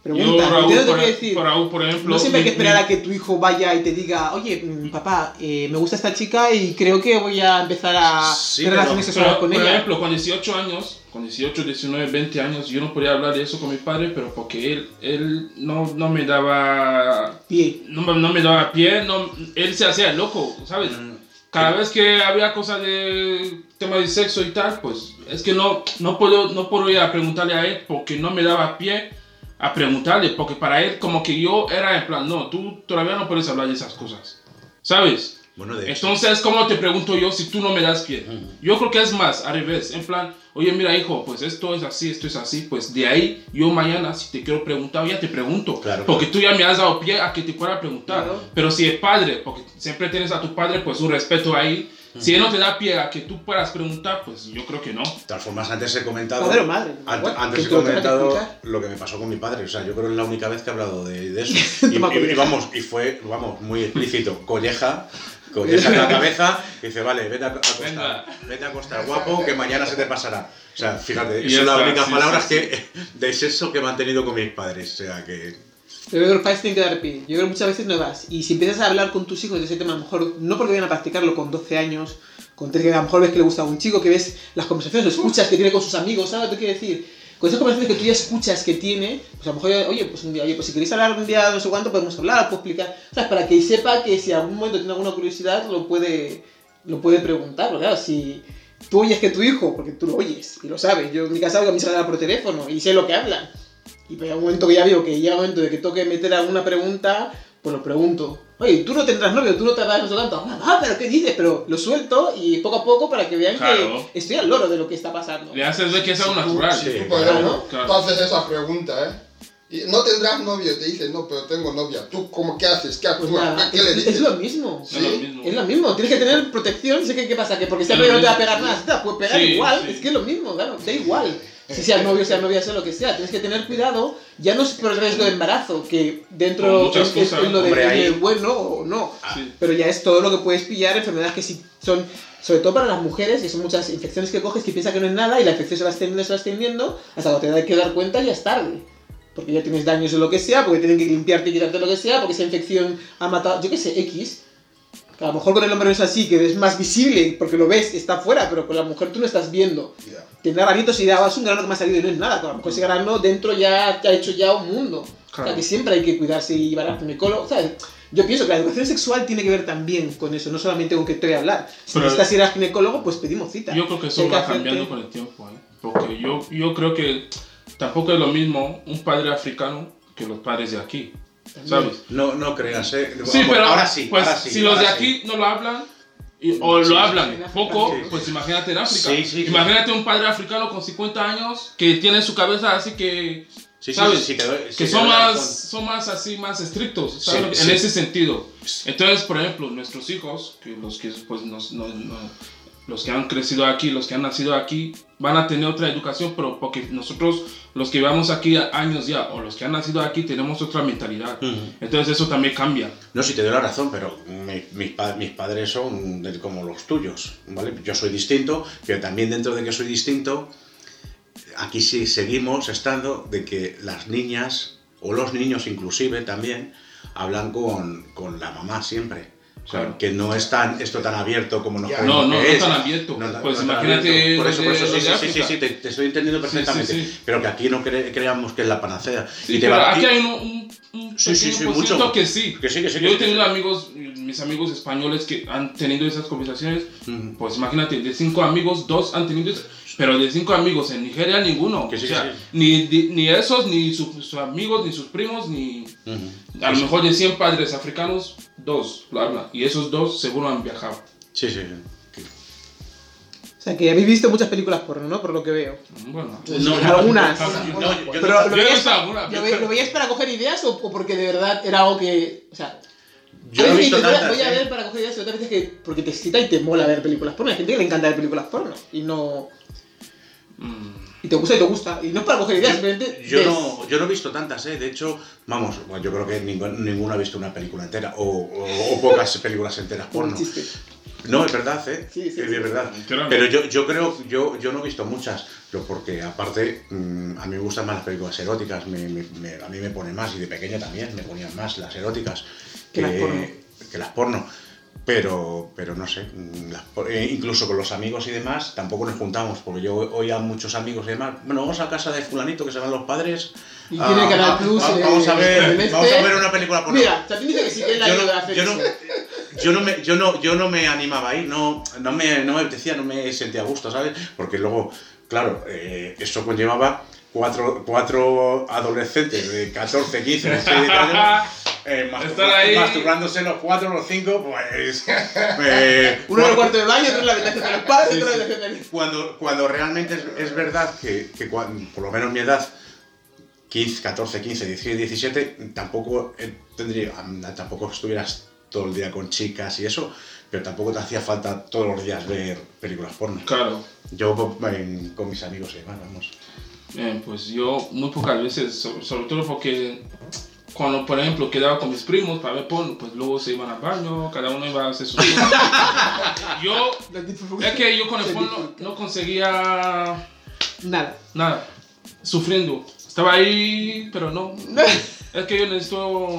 pregunta. Yo, Raúl, ¿Entiendes lo por, que quiero decir? por Raúl, por ejemplo... No siempre hay que esperar mi- a que tu hijo vaya y te diga, oye, mm, papá, eh, me gusta esta chica y creo que voy a empezar a Sí, tener pero- relaciones sexuales Pero, con por ella. ejemplo, con 18 años, con 18, 19, 20 años, yo no podía hablar de eso con mi padre, pero porque él, él no, no me daba... Pie. No, no me daba pie, no, él se hacía loco, ¿sabes? Cada vez que había cosas de tema de sexo y tal, pues es que no, no, puedo, no puedo ir a preguntarle a él porque no me daba pie a preguntarle, porque para él como que yo era en plan, no, tú todavía no puedes hablar de esas cosas, ¿sabes? bueno de Entonces, ¿cómo te pregunto yo si tú no me das pie? Yo creo que es más al revés, en plan, oye, mira, hijo, pues esto es así, esto es así, pues de ahí yo mañana, si te quiero preguntar, ya te pregunto. Claro, porque tú ya me has dado pie a que te pueda preguntar. Claro. Pero si es padre, porque siempre tienes a tu padre, pues un respeto ahí. Si él no te da pie a que tú puedas preguntar, pues yo creo que no. de todas formas antes he comentado Padre o madre, igual, antes he comentado lo que me pasó con mi padre. O sea yo creo que es la única vez que he hablado de, de eso. Y, y- y colleja. vamos y fue vamos muy explícito. Colleja colleja en la cabeza y dice vale vete a, acostar. Venga. vete a acostar guapo que mañana se te pasará o sea fíjate Y son las únicas sí, palabras sí, que de sexo que he mantenido con mis padres. O sea que Yo creo que los padres tienen que dar pie. Yo creo que muchas veces no vas. Y si empiezas a hablar con tus hijos de ese tema, a lo mejor no porque vayan a practicarlo con 12 años, con 13, que a lo mejor ves que le gusta a un chico, que ves las conversaciones, lo escuchas que tiene con sus amigos, ¿sabes que quiero decir? Con esas conversaciones que tú ya escuchas que tiene, pues a lo mejor, oye, pues un día, oye, pues si queréis hablar un día no sé cuánto, podemos hablar, puedo explicar, ¿sabes? Para que sepa que si en algún momento tiene alguna curiosidad, lo puede, lo puede preguntar, porque claro, si tú oyes que tu hijo, porque tú lo oyes y lo sabes, yo en mi casa a mis hijas hablar por teléfono y sé lo que hablan. Y pues, llega un momento que ya veo que llega un momento de que tengo que meter alguna pregunta, pues lo pregunto. Oye, tú no tendrás novio, tú no te vas no sé tanto. Ah, pero ¿qué dices? Pero lo suelto y poco a poco para que vean Claro. que estoy al loro de lo que está pasando. Le haces ver que es algo natural. Si Sí, ejemplo, claro. tú haces esa pregunta, ¿eh? Y no tendrás novio, te dice, no, pero tengo novia. ¿Tú cómo qué haces? ¿Qué Pues actúas? nada, ¿Qué, qué le es, dices? es lo mismo. Sí. Es lo mismo. Es lo mismo, tienes que tener protección. Sé que qué pasa, que porque Es novio no te va a pegar nada, te puede pegar Sí, igual, sí. es que es lo mismo, claro, da igual. Si sea novio, sea novia, sea lo que sea, tienes que tener cuidado, ya no es por el riesgo de embarazo, que dentro es, es- cosas. es lo de Hombre, que ahí- es bueno o no. Sí. Pero ya es todo lo que puedes pillar, enfermedades que sí son, sobre todo para las mujeres, que son muchas infecciones que coges que piensas que no es nada y la infección se va extendiendo, se va extendiendo, hasta cuando te das que dar cuenta ya es tarde. Porque ya tienes daños o lo que sea, porque tienen que limpiarte y quitarte lo que sea, porque esa infección ha matado, yo qué sé, X. Que a lo mejor con el hombre no es así, que es más visible, porque lo ves, está afuera, pero con la mujer tú no estás viendo. Ya. Tendrá granitos y da, es un grano que me ha salido y no es nada, que a lo mejor ese grano dentro ya te ha hecho ya un mundo. O sea, Claro. que siempre hay que cuidarse y llevar al ginecólogo, ¿sabes? Yo pienso que la educación sexual tiene que ver también con eso, no solamente con que te voy a hablar. Si Pero- necesitas ir al ginecólogo, pues pedimos cita. Yo creo que Si eso va hacerte- cambiando con el tiempo, ¿eh? Porque yo, yo creo que tampoco es lo mismo un padre africano que los padres de aquí, ¿sabes? No, no creas, ¿eh? Sí, Vamos, pero ahora sí, pues, ahora sí, si los de ahora sí. aquí no lo hablan, y- o lo hablan poco, pues imagínate en África. Imagínate un padre africano con 50 años que tiene su cabeza así que, ¿sabes? que son más, son más así, más estrictos. En ese sentido. Entonces, por ejemplo, nuestros hijos, que los que pues nos, no- no- los que han crecido aquí, los que han nacido aquí, van a tener otra educación, pero porque nosotros, los que llevamos aquí años ya, o los que han nacido aquí, tenemos otra mentalidad. Entonces eso también cambia. No, sí te doy la razón, pero mi- mis, pa- mis padres son como los tuyos, ¿vale? Yo soy distinto, pero también dentro de que soy distinto, aquí sí seguimos estando de que las niñas, o los niños inclusive también, hablan con, con la mamá siempre. O sea, Claro. que no es tan, esto tan abierto como nos No, no, que no es. tan abierto. No, pues no imagínate. Por eso, por eso, sí, de sí, sí, sí, te, te estoy entendiendo Sí, sí, perfectamente. sí. Pero que aquí no cre- creamos que es la panacea. Y te pero va- aquí hay un, un, un Sí, sí, sí, mucho. que sí. Que sí, que sí, Yo he tenido amigos, mis amigos españoles que han tenido esas conversaciones. Pues imagínate, de cinco amigos, dos han tenido eso. Pero de cinco amigos en Nigeria, ninguno. Que sí, o sea, sí. Ni, ni esos, ni sus, sus amigos, ni sus primos, ni... Ujú. A lo mejor de 100 padres africanos, dos lo hablan. Y esos dos seguro han viajado. Sí, sí. sí. O sea, que habéis visto muchas películas porno, ¿no? Por lo que veo. Bueno. No, Algunas. No, yo- yo Pero no- lo veías, visto alguna, ¿lo, ve- lo veías para coger ideas o, o porque de verdad era algo que. O sea, yo he veces visto tantas, voy a ¿eh? ver para coger ideas y otras veces que porque te excita y te mola ver películas porno. Hay gente que le encanta ver películas porno y no. Y te gusta y te gusta. Y no es para coger ideas, simplemente. Yo no, yo no he visto tantas, ¿eh? De hecho, vamos, bueno, yo creo que ningún- ninguno ha visto una película entera o, o- o pocas películas enteras porno. No, es verdad, ¿eh? Sí, sí, es sí. verdad. Pero yo, yo creo, yo, yo no he visto muchas, pero porque aparte mm, a mí me gustan más las películas eróticas, me- me- me- a mí me pone más y de pequeña también me ponían más las eróticas Que las porno. que las porno. Pero, pero no sé, por- eh, incluso con los amigos y demás tampoco nos juntamos, porque yo oía a muchos amigos y demás, bueno, vamos a casa de fulanito que se van los padres. Y tiene Canal Plus, ah, eh, vamos, a ver, vamos a ver una película porno. Mira, dice que él la Yo a no, yo, no, yo, no me, yo, no, yo no me animaba ahí, no, no, me, no me apetecía, no me sentía a gusto, ¿sabes? Porque luego, claro, eh, eso conllevaba cuatro, cuatro adolescentes de 14, 15, 16 años eh, mastur- Estar ahí. masturbándose los cuatro, los cinco, pues... eh, Uno en el cuando- cuarto de baño, otro en la habitación de los padres, Sí, otro en la habitación de cuando, cuando realmente es, es verdad que, que cuan- por lo menos mi edad, 15, 14, 15, 16, 17, tampoco eh, tendría, tampoco estuvieras todo el día con chicas y eso, pero tampoco te hacía falta todos los días ver películas porno. claro. Yo pues, en- con mis amigos y demás, vamos. Eh, pues yo muy pocas veces, so- sobre, todo porque cuando, por ejemplo, quedaba con mis primos para ver porno, pues luego se iban al baño, cada uno iba a hacer su. Yo, es que yo con el porno no conseguía Nada. nada, sufriendo. Estaba ahí, pero no. Es que yo necesito...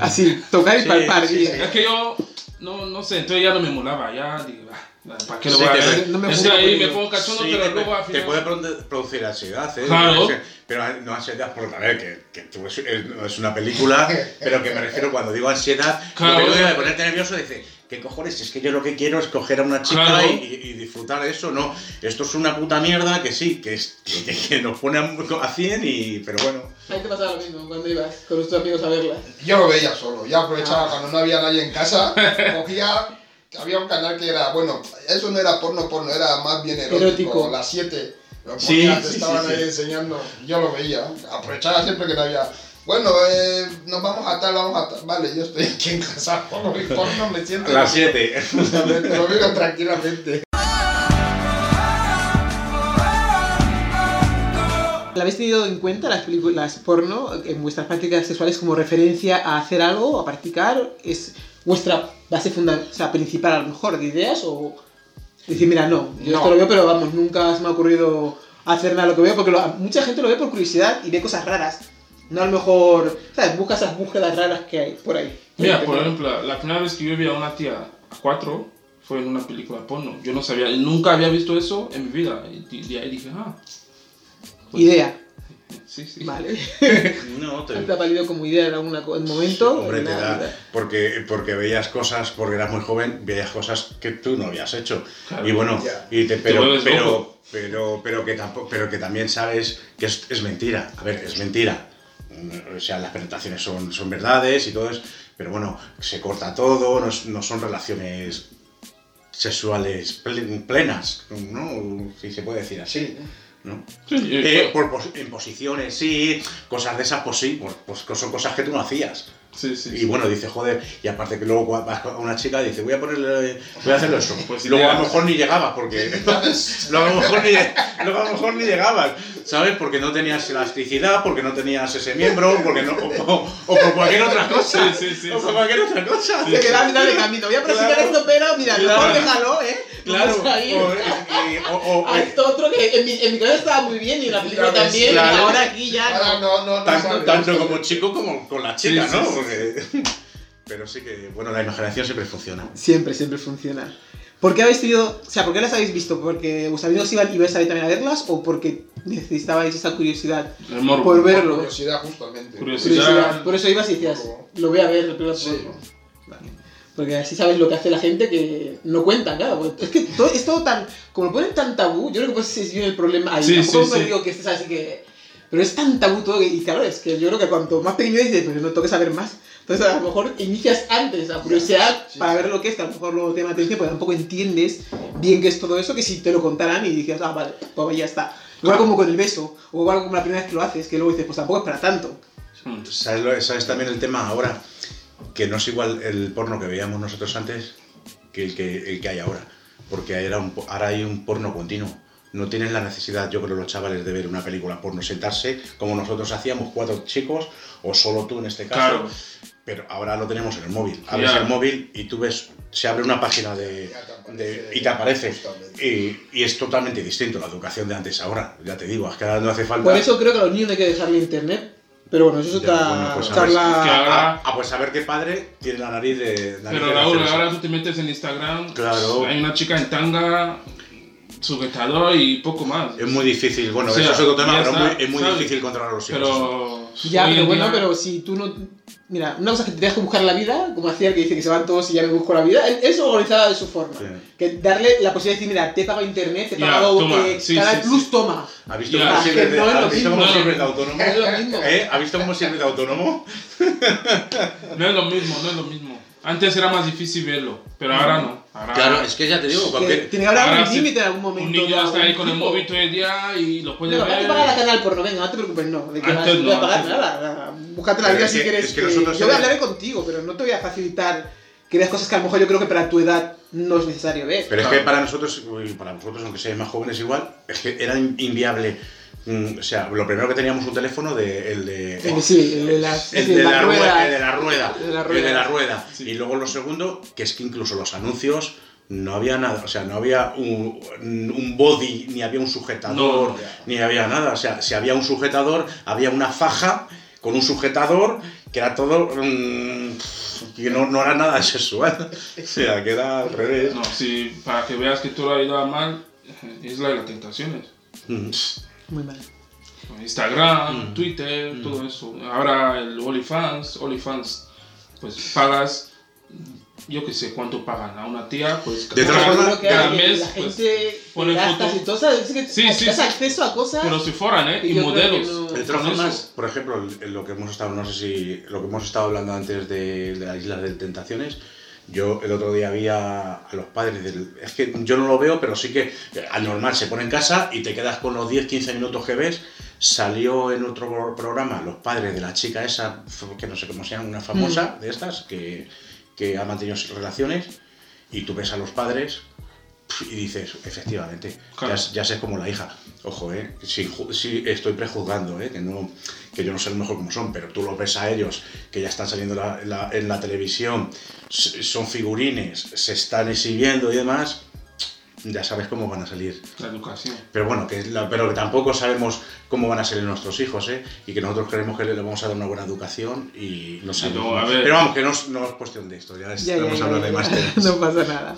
Así, tocar y Sí, palpar. sí, y- sí. Es que yo, no, no sé, entonces ya no me molaba, ya digo, ah, ¿para qué lo Sí, voy a te- ver? no me es que ahí me pongo cachondo, Sí, pero te, luego al te puede produ- producir ansiedad, ¿eh? Claro. Pero no ansiedad, porque a ver, que, que tú es, una película, pero que me refiero cuando digo ansiedad, Claro. lo que digo de ponerte nervioso, dice, ¿qué cojones? Es que yo lo que quiero es coger a una chica Claro. y, disfrutar de eso, no. Esto es una puta mierda que sí, que, es, que, que- que nos pone a, a 100 y... Pero bueno. Ahí te pasaba lo mismo cuando ibas con nuestros amigos a verla. Yo lo veía solo, ya aprovechaba Ah. cuando no había nadie en casa, cogía, había un canal que era, bueno, eso no era porno porno, era más bien erótico, Erótico. las 7, lo Sí, sí, estaban sí, ahí sí. enseñando, yo lo veía, aprovechaba siempre que no había, bueno, eh, nos vamos a tal, vamos a tal, vale, yo estoy aquí en casa, mi porno, me siento... Las 7. Justamente, lo miro tranquilamente. ¿La habéis tenido en cuenta las películas porno en vuestras prácticas sexuales como referencia a hacer algo, a practicar? ¿Es vuestra base fundamental, o sea, principal a lo mejor de ideas? ¿O decir, mira, no, yo No. esto lo veo, pero vamos, nunca se me ha ocurrido hacer nada lo que veo? Porque lo- mucha gente lo ve por curiosidad y ve cosas raras. No a lo mejor, ¿sabes? Busca esas búsquedas raras que hay por ahí. Mira, por ejemplo, la- la primera vez que yo vi a una tía a cuatro fue en una película porno. Yo no sabía, nunca había visto eso en mi vida. Y de ahí dije, ah, pues, Idea. Sí, sí. Vale. No, te, ¿Te ha valido como idea en algún momento? Hombre, te Nada, da, porque, porque veías cosas, porque eras muy joven, veías cosas que tú no habías hecho. Claro. Y bueno, Ya. y te, pero, vuelves pero, pero, pero, que tampoco, pero que también sabes que es, es mentira. A ver, es mentira. O sea, las penetraciones son, son verdades y todo eso, pero bueno, se corta todo, no, es- no son relaciones sexuales ple- plenas, ¿no? Si se puede decir así. Eh, por pos- en posiciones, sí, cosas de esas, pues sí, pues, pues son cosas que tú no hacías. Sí, sí, Y sí. bueno, dice, joder, y aparte que luego vas a una chica dice, voy a ponerle, voy a hacerle eso. Pues y luego a lo mejor ni llegabas, porque luego a, lo mejor ni, luego a lo mejor ni llegabas, ¿sabes? Porque no tenías elasticidad, porque no tenías ese miembro, porque no, o, o- o por cualquier otra cosa. Sí, sí, sí, o por cualquier otra cosa. Te queda a mitad de camino. Voy a practicar Claro. esto, pero mira, Claro. mejor déjalo, ¿eh? Claro, ir o, a esto otro que en mi, en mi cabeza estaba muy bien y en la película también, claro. y ahora aquí ya Ahora no. no, no, no tanto, tanto como chico como con la chica, Sí, sí, ¿no? Porque- pero sí que, bueno, la imaginación siempre funciona. Siempre, siempre funciona. ¿Por qué habéis tenido, o sea, por qué las habéis visto? ¿Porque vuestros amigos iban y ibais a ir también a verlas o porque necesitabais esa curiosidad? Morbo. Por ver- Por verlo. curiosidad, justamente. Curiosidad. Curiosidad. Por eso ibas y decías, lo voy a ver, lo voy a ver. Sí. Vale. Porque así sabes lo que hace la gente que no cuenta, claro. pues, Es que todo, es todo tan. Como lo ponen tan tabú, yo creo que pues ese es bien el problema ahí. Sí, Tampoco sí, me sí. digo que estés así que. Pero es tan tabú todo que- y claro, es que yo creo que cuanto más pequeño dices, pues no tengo que saber más. Entonces a lo mejor inicias antes la curiosidad Sí, para ver lo que es, que a lo mejor luego te llama la atención, porque tampoco entiendes bien qué es todo eso, que si te lo contaran y dices, ah, vale, pues ya está. Igual como con el beso, o igual como la primera vez que lo haces, que luego dices, pues tampoco es para tanto. ¿Sabes, lo- sabes también el tema ahora? Que no es igual el porno que veíamos nosotros antes que el que, el que hay ahora. Porque era un ahora hay un porno continuo. No tienen la necesidad, yo creo, los chavales de ver una película porno, sentarse como nosotros hacíamos, cuatro chicos, o solo tú en este caso. Claro. Pero ahora lo tenemos en el móvil. Abres el móvil y tú ves, se abre una página de, de- y te aparece. Y, y es totalmente distinto la educación de antes a ahora. Ya te digo, es que ahora no hace falta. Por eso creo que a los niños hay que dejarle internet. Pero bueno, eso es otra bueno, pues a ver, charla. que ahora- Ah, ah, pues a ver qué padre tiene la nariz de. nariz Pero de Raúl, ahora tú te metes en Instagram. Claro. Hay una chica en tanga, sujetador y poco más. Es muy difícil, bueno, O sea, eso es otro tema, pero está, muy- es muy ¿sabes? difícil controlar los hijos. Pero. Ya, pero en bueno, día- pero si tú no. Mira, una cosa es que te dejas que buscar la vida, como hacía el que dice que se van todos y ya me busco la vida, se organizaba de su forma. Sí. Que darle la posibilidad de decir, mira, te he pagado internet, te he pagado toma, eh, sí, Canal sí, Plus, sí. toma. ¿Has visto cómo es sirve que de, autónomo? ¿Eh? ¿Has visto cómo sirve de autónomo? No es lo mismo, no es lo mismo. Antes era más difícil verlo, pero ahora no. Ahora, Claro, es que ya te digo, Que cualquier... tiene que haber sí, límite en algún momento. Un niño está ahí con el móvil todo el día y lo puede No, ver. no te pagar la canal porno, venga, no te preocupes, no. De que Antes vas, no voy a no, pagar nada. Búscate la Pero vida es si que- quieres. es que que- nosotros Yo somos- hablaré contigo, pero no te voy a facilitar que veas cosas que a lo mejor yo creo que para tu edad no es necesario ver. Pero es Claro. que para nosotros, para vosotros, aunque seáis más jóvenes igual, es que era in- inviable. Mm, O sea, lo primero que teníamos un teléfono de el de... Sí, el de El la la rueda. rueda, el de la rueda, El de la el de la rueda. rueda. Sí. Y luego lo segundo, que es que incluso los anuncios no había nada, o sea, no había un, un body, ni había un sujetador, No. ni había nada. O sea, si había un sujetador, había una faja con un sujetador que era todo. mm, que no, no era nada sexual. O sea, que era al revés. No, si para que veas que todo ha ido a mal, es la de las tentaciones. Mm. Muy mal. Instagram, Mm. Twitter, Mm. todo eso. Ahora el OnlyFans, OnlyFans, pues pagas, yo qué sé cuánto pagan a una tía, pues De todas cada, cada hay- mes, la pues, gente fotos. y todo, ¿sabes? Es que Sí, sí, acceso a cosas. pero si fueran, ¿eh? Y modelos. no- De todas formas, por ejemplo, lo que hemos estado, no sé si lo que hemos estado hablando antes de, de las Islas de Tentaciones, yo el otro día vi a, a los padres del. Es que yo no lo veo, pero sí que eh, al normal se pone en casa y te quedas con los 10-15 minutos que ves. Salió en otro programa los padres de la chica esa, que no sé cómo se llama, una famosa de estas, que, que ha mantenido relaciones, y tú ves a los padres y dices, efectivamente, Claro. ya, ya sé como la hija. Ojo, eh, si, si estoy prejuzgando, eh, que, no, que yo no sé lo mejor como son, pero tú lo ves a ellos, que ya están saliendo la- la- en la televisión, son figurines, se están exhibiendo y demás, ya sabes cómo van a salir. La educación. Pero bueno, que la- pero que tampoco sabemos cómo van a ser nuestros hijos, ¿eh? Y que nosotros creemos que le vamos a dar una buena educación y no Sí, sabemos. no. Pero vamos, que no es, no es cuestión de esto, ya, es- Ya, ya, vamos ya, a hablar de más temas. No pasa nada.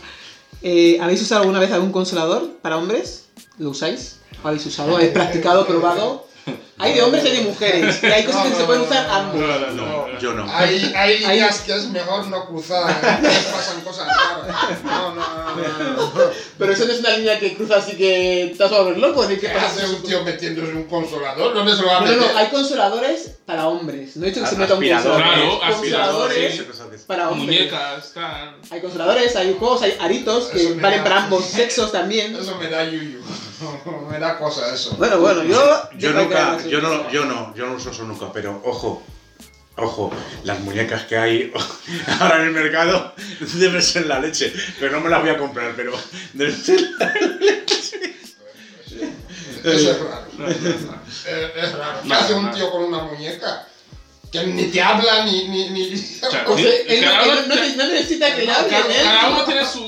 Eh, ¿Habéis usado alguna vez algún consolador para hombres? ¿Lo usáis? ¿Lo habéis usado? ¿Habéis practicado, probado? Hay de hombres y hay de mujeres. Y hay cosas No, que se no, pueden no, usar ambos. No, no, No, yo no. Hay, hay Hay- líneas que es mejor no cruzar, que pasan cosas raras. No, no, no, no. no. Pero eso no es una línea que cruza así que te vas a volver loco. ¿de ¿Qué qué pasa? hace un tío metiéndose un consolador? ¿Dónde se lo va a No, no, hay consoladores para hombres. No he dicho que se meta un consolador. Claro, aspiradores. Consoladores para hombres. Muñecas, tal. Hay consoladores, hay juegos, hay aritos que valen da- para ambos sexos también. Eso me da yuyu. me da cosa eso. Bueno, bueno, yo. Yo nunca, yo no, yo no, yo no uso eso nunca, pero ojo, ojo, las muñecas que hay ahora en el mercado deben ser la leche, pero no me las voy a comprar, pero deben ser la Eso es raro. Eh, Es raro. ¿Qué hace un tío con una muñeca? Que ni te habla ni. ni, ni... sea, O sea, él, Cada él uno- no, ne- no necesita que le ¿eh? cada uno tiene su.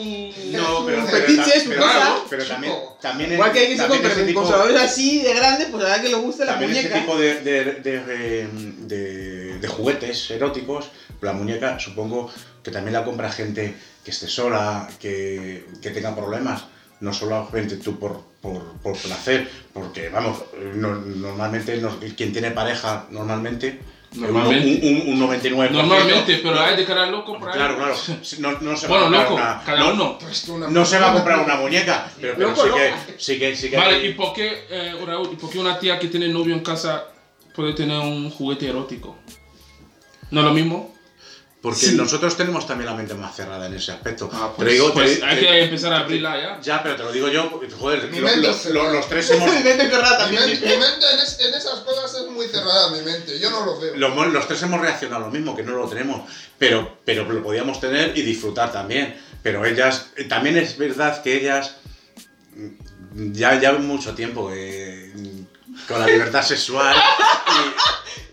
No, pero, es su pero- cosa. Pero también, también, Igual que hay que se también compren ese tipo- consoladores así de grandes, pues la verdad que le gusta la También ese muñeca. tipo de, de, de, de- de- de juguetes eróticos, la muñeca supongo que también la compra gente que esté sola, que, que tenga problemas, no solamente tú por, por, por placer, porque vamos, no- normalmente no- quien tiene pareja normalmente, Normalmente. un, un, un 99%. Normalmente, pero hay de cara loco por ahí. Claro, claro. No, no se va Bueno, a comprar loco, una, cada no, uno. Una no se va a comprar una muñeca, pero, pero Loco, sí, que, sí que sí que Vale, hay- ¿y por qué, eh, Raúl, ¿y por qué una tía que tiene novio en casa puede tener un juguete erótico? ¿No es lo mismo? Porque Sí. nosotros tenemos también la mente más cerrada en ese aspecto. Ah, Te pues, digo- pues te- hay te- que empezar a abrirla ya. Ya, pero te lo digo yo, joder, Mi lo- mente lo- es cerrada. lo- los tres hemos, Mi mente cerrada Mi también. mente, mi mente en, es- en esas cosas es muy cerrada, mi mente. Yo no lo veo. lo- los tres hemos reaccionado a lo mismo, que no lo tenemos, pero, pero lo podíamos tener y disfrutar también. Pero ellas, eh, también es verdad que ellas mm, ya llevan mucho tiempo eh, con la libertad sexual.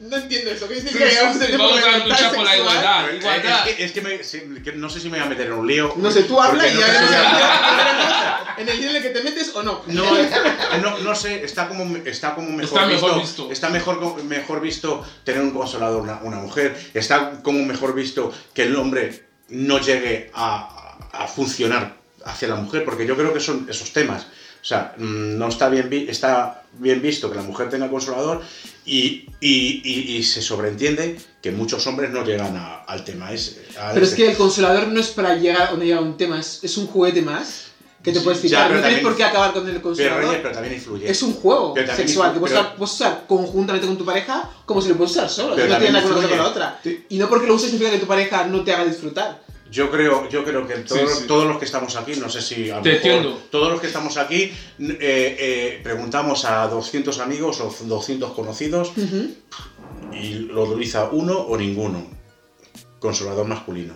No entiendo eso. ¿Qué dices Sí, que vamos a luchar por la igualdad. es que, es que me- sí, que no sé si me voy a meter en un lío. No sé, tú habla porque y no ya en el día en el que te metes o no. No, no, no sé, está como, está como mejor, Está mejor visto, visto. Está mejor, mejor visto tener un consolador una, una mujer. Está como mejor visto que el hombre no llegue a, a funcionar hacia la mujer, porque yo creo que son esos temas. O sea, mm, no está bien, está bien visto que la mujer tenga consolador y, y- y- y se sobreentiende que muchos hombres no llegan a- al tema ese. a Pero es que el consolador no es para llegar a donde llega un tema, es, es un juguete más que te puedes ya, fijar. pero No tienes por qué acabar con el pero, consolador. Reyes, pero también influye. Es un juego Pero sexual que puedes, pero- usar, puedes usar conjuntamente con tu pareja como si lo puedes usar solo. Pero no tiene nada que ver con la otra. Sí. Y no porque lo uses significa que tu pareja no te haga disfrutar. Yo creo, yo creo que todos, Sí, sí. todos los que estamos aquí, no sé si a lo Te mejor entiendo. todos los que estamos aquí eh, eh, preguntamos a 200 amigos o 200 conocidos y lo utiliza uno o ninguno. Consolador masculino.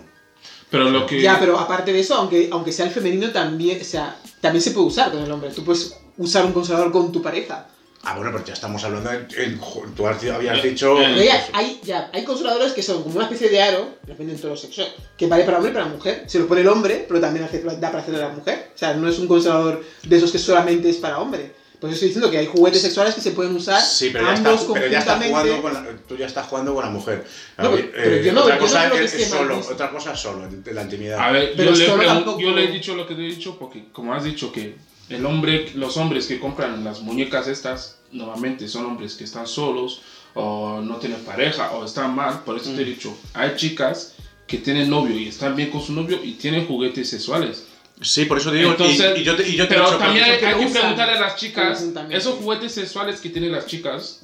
Pero lo que. Ya, pero aparte de eso, aunque, aunque sea el femenino, también, o sea, también se puede usar con el hombre. Tú puedes usar un consolador con tu pareja. Ah, bueno, pero ya estamos hablando. En, en- tú has- habías dicho. Eh, ya, hay, ya, hay consoladores que son como una especie de aro, depende de todos los sexos, que vale para hombre y para mujer. Se lo pone el hombre, pero también hace, da para hacerlo a la mujer. O sea, no es un consolador de esos que solamente es para hombre. Pues estoy diciendo que hay juguetes sexuales que se pueden usar Sí, pero ya, ambos está, pero ya está jugando con la, tú ya estás jugando con la mujer. No, pero- pero yo no- otra yo cosa es, solo, otra cosa es solo la intimidad. A ver, Pero yo le, yo le he dicho lo que te he dicho porque, como has dicho, que el hombre, los hombres que compran las muñecas estas, normalmente son hombres que están solos o no tienen pareja o están mal. Por eso te he dicho, hay chicas que tienen novio y están bien con su novio y tienen juguetes sexuales. Sí, por eso te digo. y- Entonces, y, yo te, y yo te he Pero dicho, también hay, hay que preguntarle a las chicas, esos juguetes sexuales que tienen las chicas,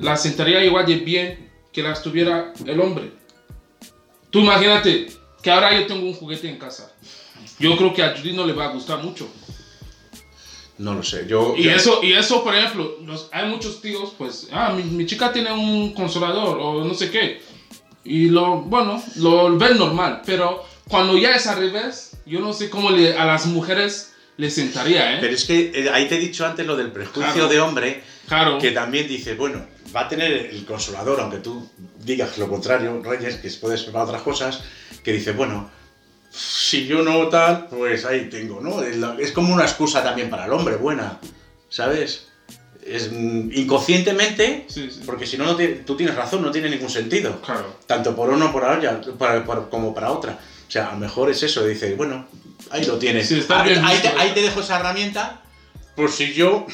las sentaría igual de bien que las tuviera el hombre. Tú imagínate que ahora yo tengo un juguete en casa. Yo creo que a Judy no le va a gustar mucho. No lo sé. Yo, Y eso, y eso por ejemplo, los- hay muchos tíos, pues, ah, mi, mi chica tiene un consolador o no sé qué. Y lo, bueno, lo ven normal. Pero cuando ya es al revés, yo no sé cómo le, a las mujeres les sentaría, ¿eh? Pero es que eh, ahí te he dicho antes lo del prejuicio Claro. de hombre, Claro. que también dice, bueno, va a tener el consolador, aunque tú digas lo contrario, Reyes, que puede ser para otras cosas, que dice, bueno, si yo no tal, pues ahí tengo, ¿no? Es, la- es como una excusa también para el hombre, buena, ¿sabes? Es mm, inconscientemente, Sí, sí. porque si no, no tú tienes razón, no tiene ningún sentido. Claro. Tanto por uno por otra, para- para- como para otra. O sea, a lo mejor es eso, dice, bueno, ahí lo tienes. Sí, está ahí, ahí te, ¿eh? ahí te dejo esa herramienta, por si yo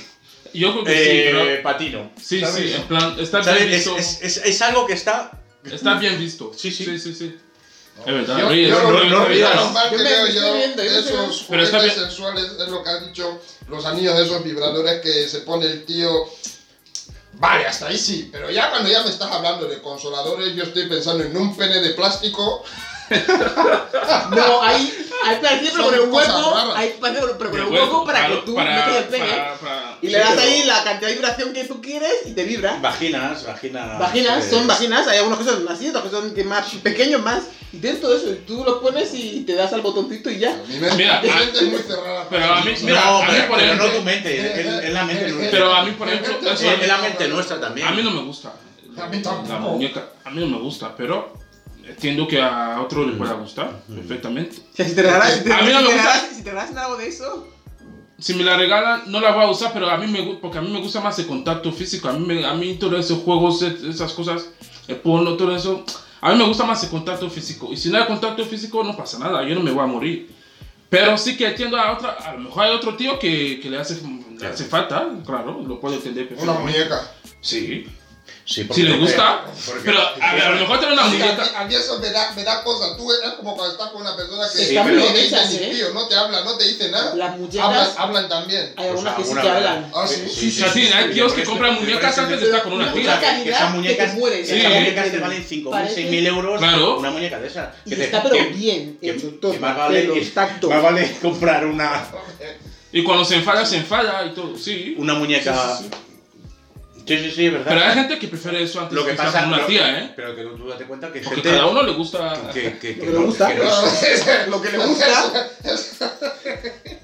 Yo creo que Eh, pero. patino. Sí, ¿sabes? sí, en plan, está bien Es, visto. es, es, es algo que está. Está bien visto. Sí. Sí, sí, sí. Es verdad. Yo, yo no, lo, no, no, no, Yo me yo viendo, esos juguetes sexuales es lo que has dicho, los anillos esos vibradores que se pone el tío. Vale, hasta ahí sí, pero ya cuando ya me estás hablando de consoladores, yo estoy pensando en un pene de plástico. No, hay, hay parecido, pero con un hueco. Hay parecido, pero con un hueco, para que tú para- metas el para- para- Y le das ahí la cantidad de vibración que tú quieres y te vibra. Vaginas, vaginas. Vaginas, eh, son vaginas, hay algunos que son así, otros que son más pequeños más. Y tienes todo eso, y tú lo pones y te das al botoncito y ya. Mi mente, Mira, mi a- mente es muy cerrada. pero a mí- mira, no, a mí, pero, por pero ejemplo- no tu mente, es, la mente nuestra. Pero a mí, por ejemplo, es la mente nuestra también. a mí no me gusta. A mí tampoco. La muñeca, a mí no me gusta, pero entiendo que a otro le pueda gustar perfectamente. O sea, si te regalas, si te, A mí no si me gusta. regalas- si te regalas algo de eso, Si me la regalan, no la voy a usar, pero a mí me gusta, porque a mí me gusta más el contacto físico. A mí, me, a mí todos esos juegos, esas cosas, el porno, todo eso, a mí me gusta más el contacto físico. Y si no hay contacto físico, no pasa nada, yo no me voy a morir. Pero sí que entiendo a otra, a lo mejor hay otro tío que, que le, hace, le hace falta, claro, lo puedo entender Una muñeca. Sí, Sí, si le gusta, porque- pero a, ver, a lo mejor tiene una muñeca. a mí eso me da, me da cosa. Tú es como cuando estás con una persona que Sí, no te dice ni pío, no te habla, no te dice nada. Las muñecas- hablan, hablan también. hay algunas que sí verdad. hablan. Ah, sí. Sí, sí, sí, sí, hay sí, tíos que parece- compran muñecas antes de estar con una tía. que esas muñecas, te esas muñecas te valen 5.000, parece- 6.000 euros. Claro. Una muñeca de esas. Que te- está pero bien hecho todo. más vale comprar una, Y cuando se enfada, se enfada y todo, sí. una muñeca. Sí, sí, sí. Es verdad. Pero hay gente que prefiere eso antes lo que estar pasa con una tía, ¿eh? Pero que tú, date cuenta que Porque gente cada uno le gusta. que, que, que, Lo que le gusta. que no Lo que le gusta.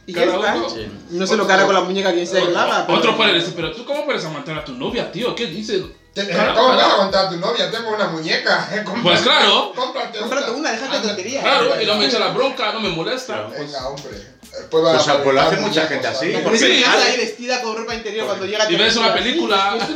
Y ya está. Sí. No se lo cara con la muñeca que lo haga. pero- Otro puede decir, pero tú cómo puedes aguantar a tu novia, tío? ¿Qué dices? Claro, ¿Cómo vas claro. a tu novia? Tengo una muñeca. Cómprate- Pues claro. Cómprate Cómprate una, déjate de tonterías. Claro, y no me echa la bronca, no me molesta. Venga, hombre. Pues, a pues lo hace mucha gente así. La porque- casa Ah, ahí vestida con ropa interior cuando llega Y ves una así, película.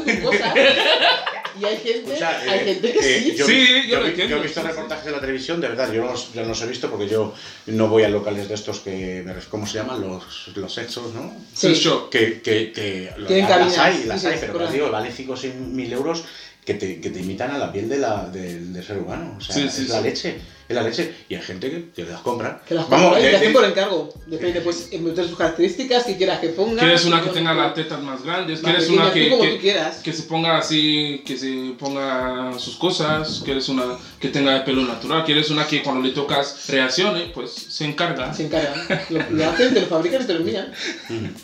Y hay gente, Escucha, hay eh, gente que eh, sí. yo, Sí, yo yo lo vi- entiendo, yo he visto sí, sí. reportajes de la televisión, de verdad, yo no, los, yo no los he visto porque yo no voy a locales de estos que, ¿cómo se llaman? Los, los sexos, ¿no? Sí. Sí. Que, que, que Tienen las cabinas, hay, las sí, hay, sí, pero te digo, vale 5 o 6 mil euros que te, que te imitan a la piel de la, del ser humano. O sea, Sí, es la sí. leche, es la leche. Y hay gente que las compra. Que las Vamos, compran y de- te hacen de- por encargo. Depende, pues, de sus características que quieras que ponga. ¿Quieres una que tenga las tetas más grandes? más ¿Quieres una que, que- tú quieras. que se ponga así, que se ponga sus cosas? ¿Quieres una que tenga el pelo natural? ¿Quieres una que cuando le tocas reaccione? Pues se encarga. Se encargan. Lo, lo hacen, te lo fabrican y te lo envían.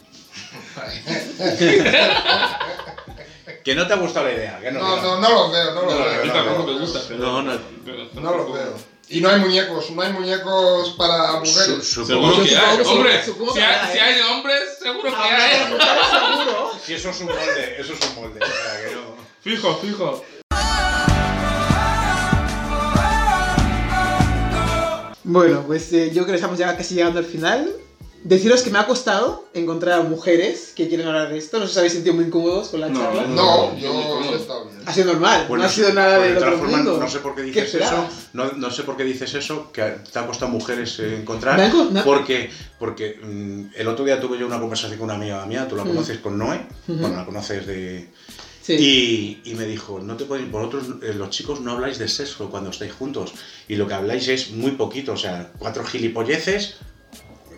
Que no te ha gustado la idea. Que no, No, no, no los veo, no los No, veo. No tampoco me veo. gusta, pero... No, no. No los veo. Y no hay muñecos, no hay muñecos para Su- mujeres. supongo Seguro que hay. Hombre, si hay, si hombres, seguro que hay. seguro. Si eso es un molde, eso es un molde. o sea, que no. Fijo, fijo. Bueno, pues eh, yo creo que estamos ya casi llegando al final. Deciros que me ha costado encontrar a mujeres que quieren hablar de esto. No sé si os habéis sentido muy incómodos con la No, charla. No, No, yo no, he estado bien. Ha sido normal, Pues no ha sido nada pues de otro mundo. No sé por qué ¿Qué dices eso. No, no sé por qué dices eso, que te ha costado mujeres eh, encontrar. me ha- Porque, porque mm, el otro día tuve yo una conversación con una amiga mía, tú la Mm. conoces con Noé, bueno, la conoces de... Sí. Y, y me dijo, no te podéis, vosotros eh, los chicos no habláis de sexo cuando estáis juntos y lo que habláis es muy poquito, o sea, cuatro gilipolleces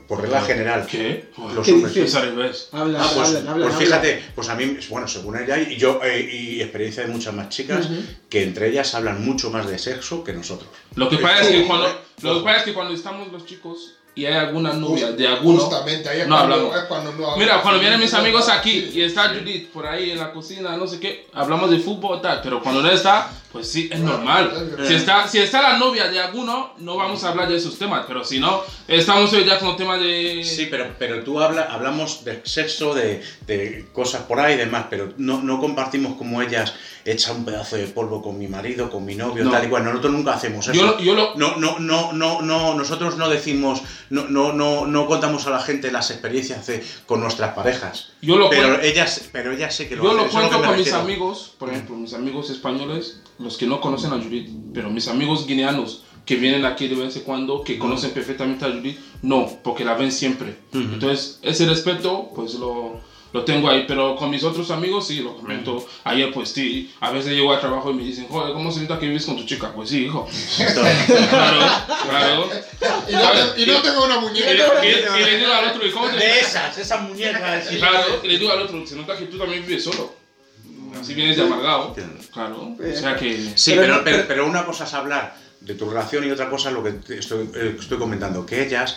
por regla general. ¿Qué? Los ¿Qué hombres. dices? Es al revés. Hablan, Ah, pues, hablan, hablan. pues fíjate, pues a mí, bueno, según ella y yo, eh, y experiencia de muchas más chicas, Ujú. que entre ellas hablan mucho más de sexo que nosotros. Lo que pasa es que cuando, lo que pasa es que cuando estamos los chicos y hay alguna novia de alguno, Justamente, ahí es, no cuando, hablamos. es cuando no hablamos. Mira, cuando vienen mis amigos aquí y está. Judith por ahí en la cocina, no sé qué, hablamos de fútbol y tal, pero cuando no está, pues sí, es normal. Si está, si está la novia de alguno, no vamos a hablar de esos temas, pero si no, estamos hoy ya con el tema de... Sí, pero, pero tú habla, hablamos de sexo, de, de cosas por ahí y demás, pero no, no compartimos como ellas echa un pedazo de polvo con mi marido, con mi novio, No. tal y cual. Nosotros nunca hacemos eso. Yo, lo- yo lo... No, no, no, no, no, nosotros no decimos, no, no, no, no contamos a la gente las experiencias de- con nuestras parejas. Yo lo pero cuento- ellas, pero ellas sé que lo Yo hacen, lo cuento con mis amigos, por ejemplo, mis amigos españoles, los que no conocen a Judith, pero mis amigos guineanos que vienen aquí de vez en cuando, que conocen perfectamente a Judith, no, porque la ven siempre. Ujú. Entonces, ese respeto, pues lo, lo tengo ahí, pero con mis otros amigos sí lo comento. Ayer pues sí, a veces llego al trabajo y me dicen, joder, ¿cómo se nota que vives con tu chica? Pues sí, hijo. claro, claro. Y no, te- y no tengo una Y, muñeca. y- y le digo al otro, ¿y cómo te De esas, esas muñecas. sí. Claro, y le digo al otro, se nota que tú también vives solo. Así vienes de amargado. Claro. O sea que. Sí, Pero pero, pero, pero- pero una cosa es hablar de tu relación y otra cosa es lo que estoy, eh, estoy comentando, que ellas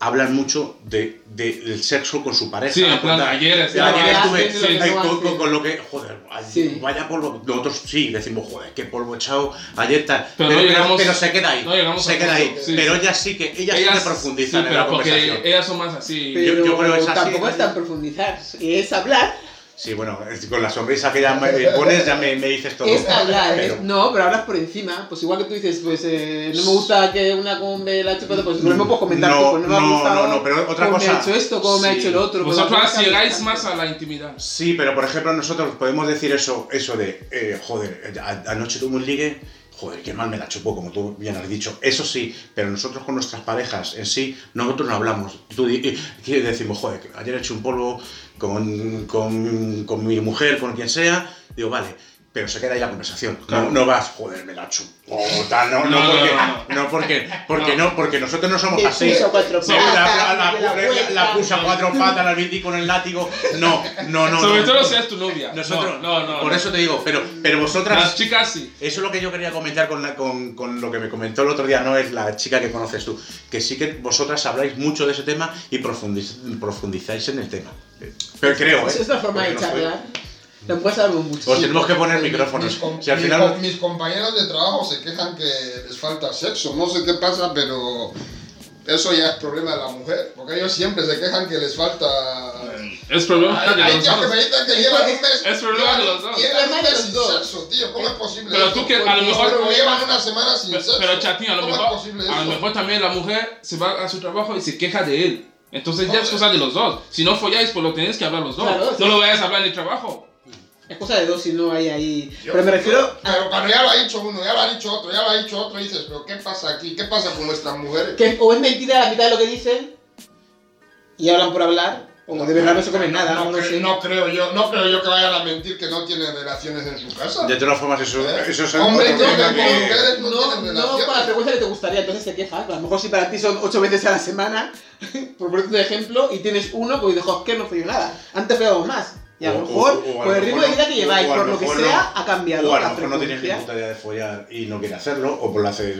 hablan mucho de, de- del sexo con su pareja. Sí, en plan, ayer estaba- ayer estuve que eh, no con, con- con lo que, joder, ay, Sí. vaya polvo. Nosotros sí decimos, joder, qué polvo echado ayer tal. Pero no llegamos- pero se queda ahí. no se a queda ahí. sí, pero sí. ellas sí que, ellas, sí que profundizan sí, en la pero porque conversación. ellas son más así. Yo- Pero yo creo que es así, tampoco es tan profundizar, es hablar, Sí, bueno, con la sonrisa que ya me pones ya me, me dices todo. es hablar, Pero- no, pero hablas por encima, pues igual que tú dices, pues eh, no me gusta que una come la chupeta, pues lo mismo puedo comentar, No, tú, pues no me ha no, gustado no, no, pero otra cómo me cosa- ha hecho esto, cómo me ha hecho el otro. pues Vosotros llegáis más a la intimidad. Sí, pero por ejemplo nosotros podemos decir eso, eso de, eh, joder, a- anoche tuve un ligue, joder, qué mal me la chupó, como tú bien has dicho. Eso sí, pero nosotros con nuestras parejas en sí, nosotros no hablamos. Tú eh, ¿qué decimos, joder, ayer he hecho un polvo con, con, con mi mujer, con quien sea, digo, vale. Pero se queda ahí la conversación. Claro. No, no vas, joder, me la chupó, tal, no, no, No, no, porque, no, no, porque, porque no, porque nosotros no somos así. puso cuatro Sí, la, la, la, patas, la la- vuelta. la puso a cuatro patas, la vendí con el látigo. No, no, no. Sobre no. todo si es tu novia. Nosotros, no, no, no. por no. eso te digo, pero, pero Las vosotras, chicas sí. eso es lo que yo quería comentar con, la- con, con lo que me comentó el otro día, no es la chica que conoces tú, que sí que vosotras habláis mucho de ese tema y profundiz- profundizáis en el tema. Pero creo, ¿eh? Es otra forma de Porque no soy- charlar. Tampoco sabemos mucho. Os tenemos que poner micrófonos. Mis, Si al mis final... com- mis compañeros de trabajo se quejan que les falta sexo. No sé qué pasa, pero eso ya es problema de la mujer. Porque ellos siempre se quejan que les falta. Es problema de los tíos que dos. me dicen que llevan un mes. Es problema de los dos. Llevan un mes sin dos. sexo, tío. ¿Cómo es posible Pero eso? tú que a lo mejor- luego llevan una semana sin Pero, sexo. pero chatín, a lo ¿Cómo mejor, es posible a lo mejor también la mujer se va a su trabajo y se queja de él. Entonces ya es cosa de los dos. Si no folláis, pues lo tenéis que hablar los dos. Claro, sí. no lo vayas a hablar en el trabajo. Es cosa de dos si no hay ahí. Yo- Pero me refiero yo- Pero cuando ya lo ha dicho uno, ya lo ha dicho otro, ya lo ha dicho otro, dices, pero ¿qué pasa aquí? ¿Qué pasa con nuestras mujeres? que o es mentira la mitad de lo que dicen y hablan por hablar, o de verdad no se comen nada, no, no, lo cre- sé. no creo yo, no creo yo que vayan a mentir que no tienen relaciones en su casa. De todas formas, eso, ¿Eh? eso es Hombre, yo que- no no, con la frecuencia que te gustaría, entonces se quejan. A lo mejor si para ti son ocho veces a la semana, por ponerte un ejemplo, y tienes uno, pues dices, "Jo, que no follo nada. Antes follábamos más. Y a lo mejor, por el ritmo de vida que lleváis, por lo que sea, ha cambiado O a lo la mejor no tienes ni puta idea de follar y no quiere hacerlo, o por hace.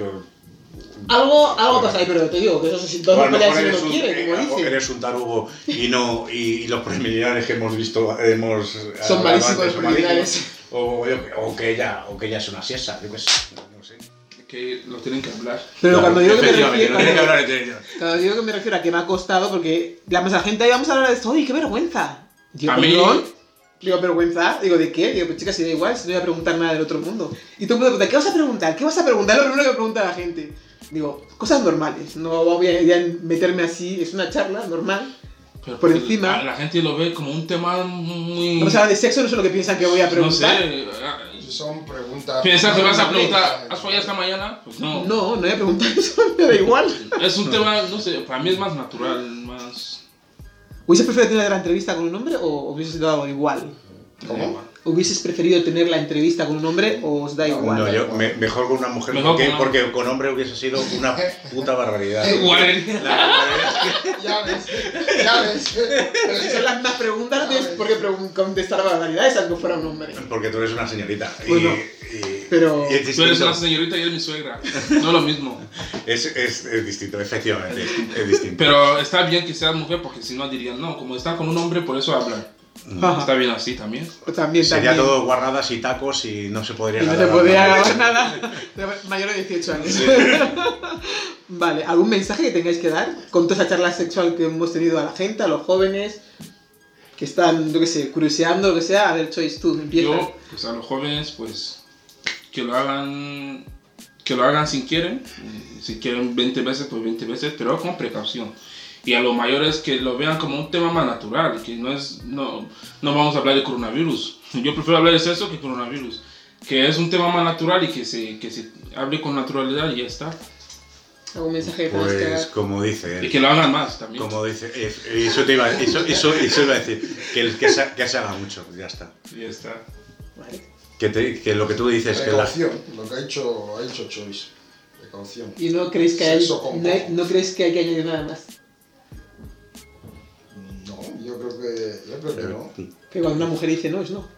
Algo, algo pasa ahí, pero te digo, que eso si todos O a lo no pelean mejor si no eres un, quiere, como eh, dicen. eres un tarugo y no y, y los preliminares que hemos visto hemos Son hablado malísimos los son preliminares. malísimos. o, o que ella o que ella es una siesta yo qué sé no sé Que lo tienen que hablar. Pero cuando digo que me refiero... no tiene que. Cuando digo que me refiero a que me ha costado, porque la más la gente ahí vamos a hablar de esto, ¡ay, qué vergüenza! Digo, A mí- perdón. Digo, vergüenza. Digo, ¿de qué? Digo, pues chicas, si da igual, si no voy a preguntar nada del otro mundo. Y todo el mundo pregunta, ¿qué vas a preguntar? ¿Qué vas a preguntar? Es lo primero que pregunta la gente. Digo, cosas normales. No voy a meterme así, es una charla normal. Pero Por pues, encima. La, la gente lo ve como un tema muy. Vamos a hablar de sexo, no sé lo que piensan que voy a no preguntar. sé. ah, Son preguntas. ¿Piensas que vas a preguntar. ¿has follado esta mañana? Pues no. No, no voy a preguntar eso, me da igual. Es un tema, no sé, para mí es más natural, más. ¿Hubieses preferido tener la entrevista con un hombre o hubieses dado igual? ¿Cómo? ¿Hubieses preferido tener la entrevista con un hombre o os da igual? no yo me- mejor con una mujer Mejor porque, con una- porque con hombre hubiese sido una puta barbaridad barbaridad. Ya ves, ya ves. Si son las mismas preguntas, no tienes por qué pregun- contestar barbaridades aunque fuera un hombre. porque tú eres una señorita y, Bueno, y- pero- y es Tú eres una señorita y eres mi suegra. No es lo mismo. es, es, es distinto efectivamente es distinto Pero está bien que seas mujer porque si no dirían, no, como está con un hombre, por eso hablan. Ajá. Está bien así también. También, sería también. todo guarradas y tacos y no se podría Y no se nada. grabar nada. Mayor de 18 años. vale, ¿algún mensaje que tengáis que dar con toda esa charla sexual que hemos tenido a la gente, a los jóvenes que están, yo qué sé, curioseando, lo que sea? A ver, Choice, tú, empieza. Yo, pues a los jóvenes, pues que lo hagan, que lo hagan si quieren. Si quieren 20 veces, pues 20 veces, pero con precaución. Y a los mayores que lo vean como un tema más natural, que no es, no, no vamos a hablar de coronavirus. Yo prefiero hablar de sexo que coronavirus. Que es un tema más natural y que se, que se hable con naturalidad y ya está. ¿Algún mensaje que que Pues dar? como dice Y él, que lo hagan más también. como dice, eso te iba, eso, eso, eso iba a decir, que, el- que, se, que se haga mucho, ya está. Y ya está. Vale. Que, te- que lo que tú dices, que la, Precaución, lo que ha hecho, ha hecho Choice. Precaución. ¿Y no creéis que hay, no, no creéis que hay que añadir nada más? Que, yo creo que no. Que cuando una mujer dice no, es no.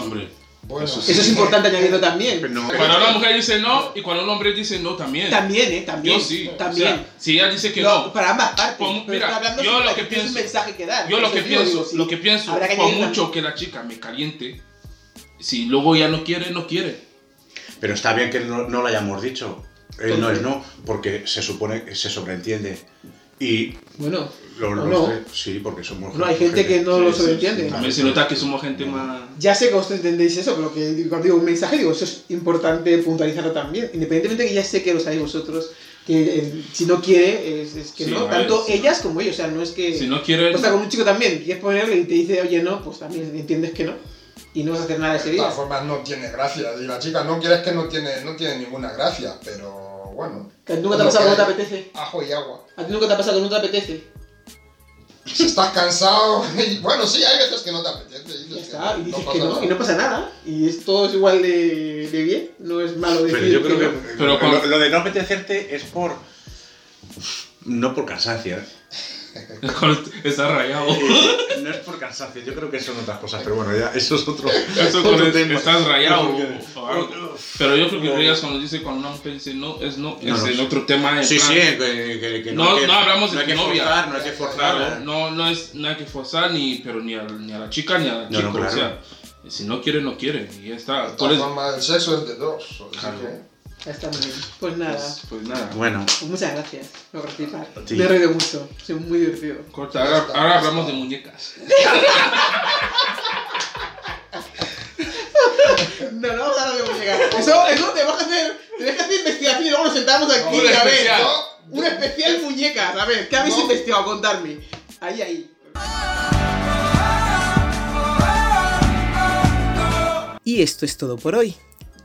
Hombre. Bueno, Eso Eso es importante añadirlo también. no, Cuando una mujer dice no y cuando un hombre dice no también. También, ¿eh? También. Yo sí. También. O sea, si ella dice que no, no, para ambas partes. Como- mira, yo lo que pienso- mensaje que dar. yo lo que pienso, digo, sí, lo que pienso, habrá que por mucho también. que la chica me caliente, si luego ya no quiere, no quiere. pero está bien que no, no lo hayamos dicho. El no es no, porque se supone que se sobreentiende. Y Bueno, lo, o los no. tres- sí, porque somos No, hay gente que no Sí, lo sí, sobreentiende. También se nota que somos gente más. Ya sé que vosotros entendéis eso, pero que cuando digo un mensaje, digo, eso es importante puntualizarlo también. Independientemente que ya sé que lo sabéis vosotros, que eh, si no quiere, es, es que Sí, no. Tanto sí. ellas como ellos, o sea, no es que. Si no quiere. O sea, con un chico también, quieres ponerle y te dice, oye, no, pues también entiendes que no. Y no vas a hacer nada ese de día. todas formas no tiene gracia. Y la chica no quieres que no tiene, no tiene ninguna gracia, pero bueno. Que a ti nunca te ha pasado que no te apetece. Ajo y agua. A ti nunca te ha pasado que no te apetece. Si estás cansado, y bueno, sí, hay veces que no te apetece. y está, no dices pasa que no, nada. y no pasa nada. Y es todo es igual de, de bien, no es malo decir Pero yo creo que. Pero lo, lo de no apetecerte es por. No por cansancio, ¿eh? Está rayado. Eh, no es por cansancio, yo creo que son otras cosas, pero bueno, ya eso es otro. Eso otro con el, tema. estás rayado. Pero yo creo que Reyes cuando dice cuando una mujer dice no, es no, No, es no, en sí. otro tema. en Sí, plan- sí, que, que- que No, hay que- no hablamos de no hay que novia. forzar, no hay que forzar. Claro, no, no, es, no hay que forzar ni, pero ni, a, ni a la chica ni al No, chico. no, claro. O sea, si no quiere, no quiere. Y ya está. Por el sexo es de dos. así Claro. que- Ya está muy bien. Pues nada, pues, pues nada. Bueno, pues muchas gracias por participar. Sí. Me he reído mucho, soy muy divertido. Corta, ahora, ahora hablamos de muñecas. No, no vamos a hablar de muñecas. Eso, eso tenemos que hacer, tenemos que hacer investigación y luego nos sentamos aquí a ver. especial. No, Un especial muñecas, a ver, ¿qué habéis No. investigado? Contadme. Ahí, ahí. Y esto es todo por hoy.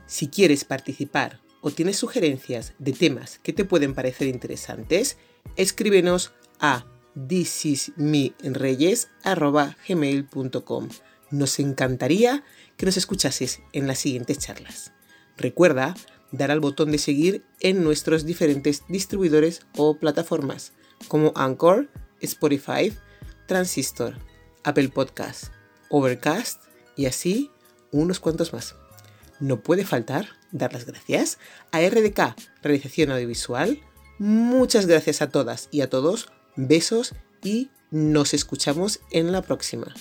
Si quieres participar o tienes sugerencias de temas que te pueden parecer interesantes, escríbenos a thisismereyes.gmail.com Nos encantaría que nos escuchases en las siguientes charlas. Recuerda dar al botón de seguir en nuestros diferentes distribuidores o plataformas como Anchor, Spotify, Transistor, Apple Podcast, Overcast y así unos cuantos más. No puede faltar dar las gracias a RDK, Realización Audiovisual. Muchas gracias a todas y a todos. Besos y nos escuchamos en la próxima.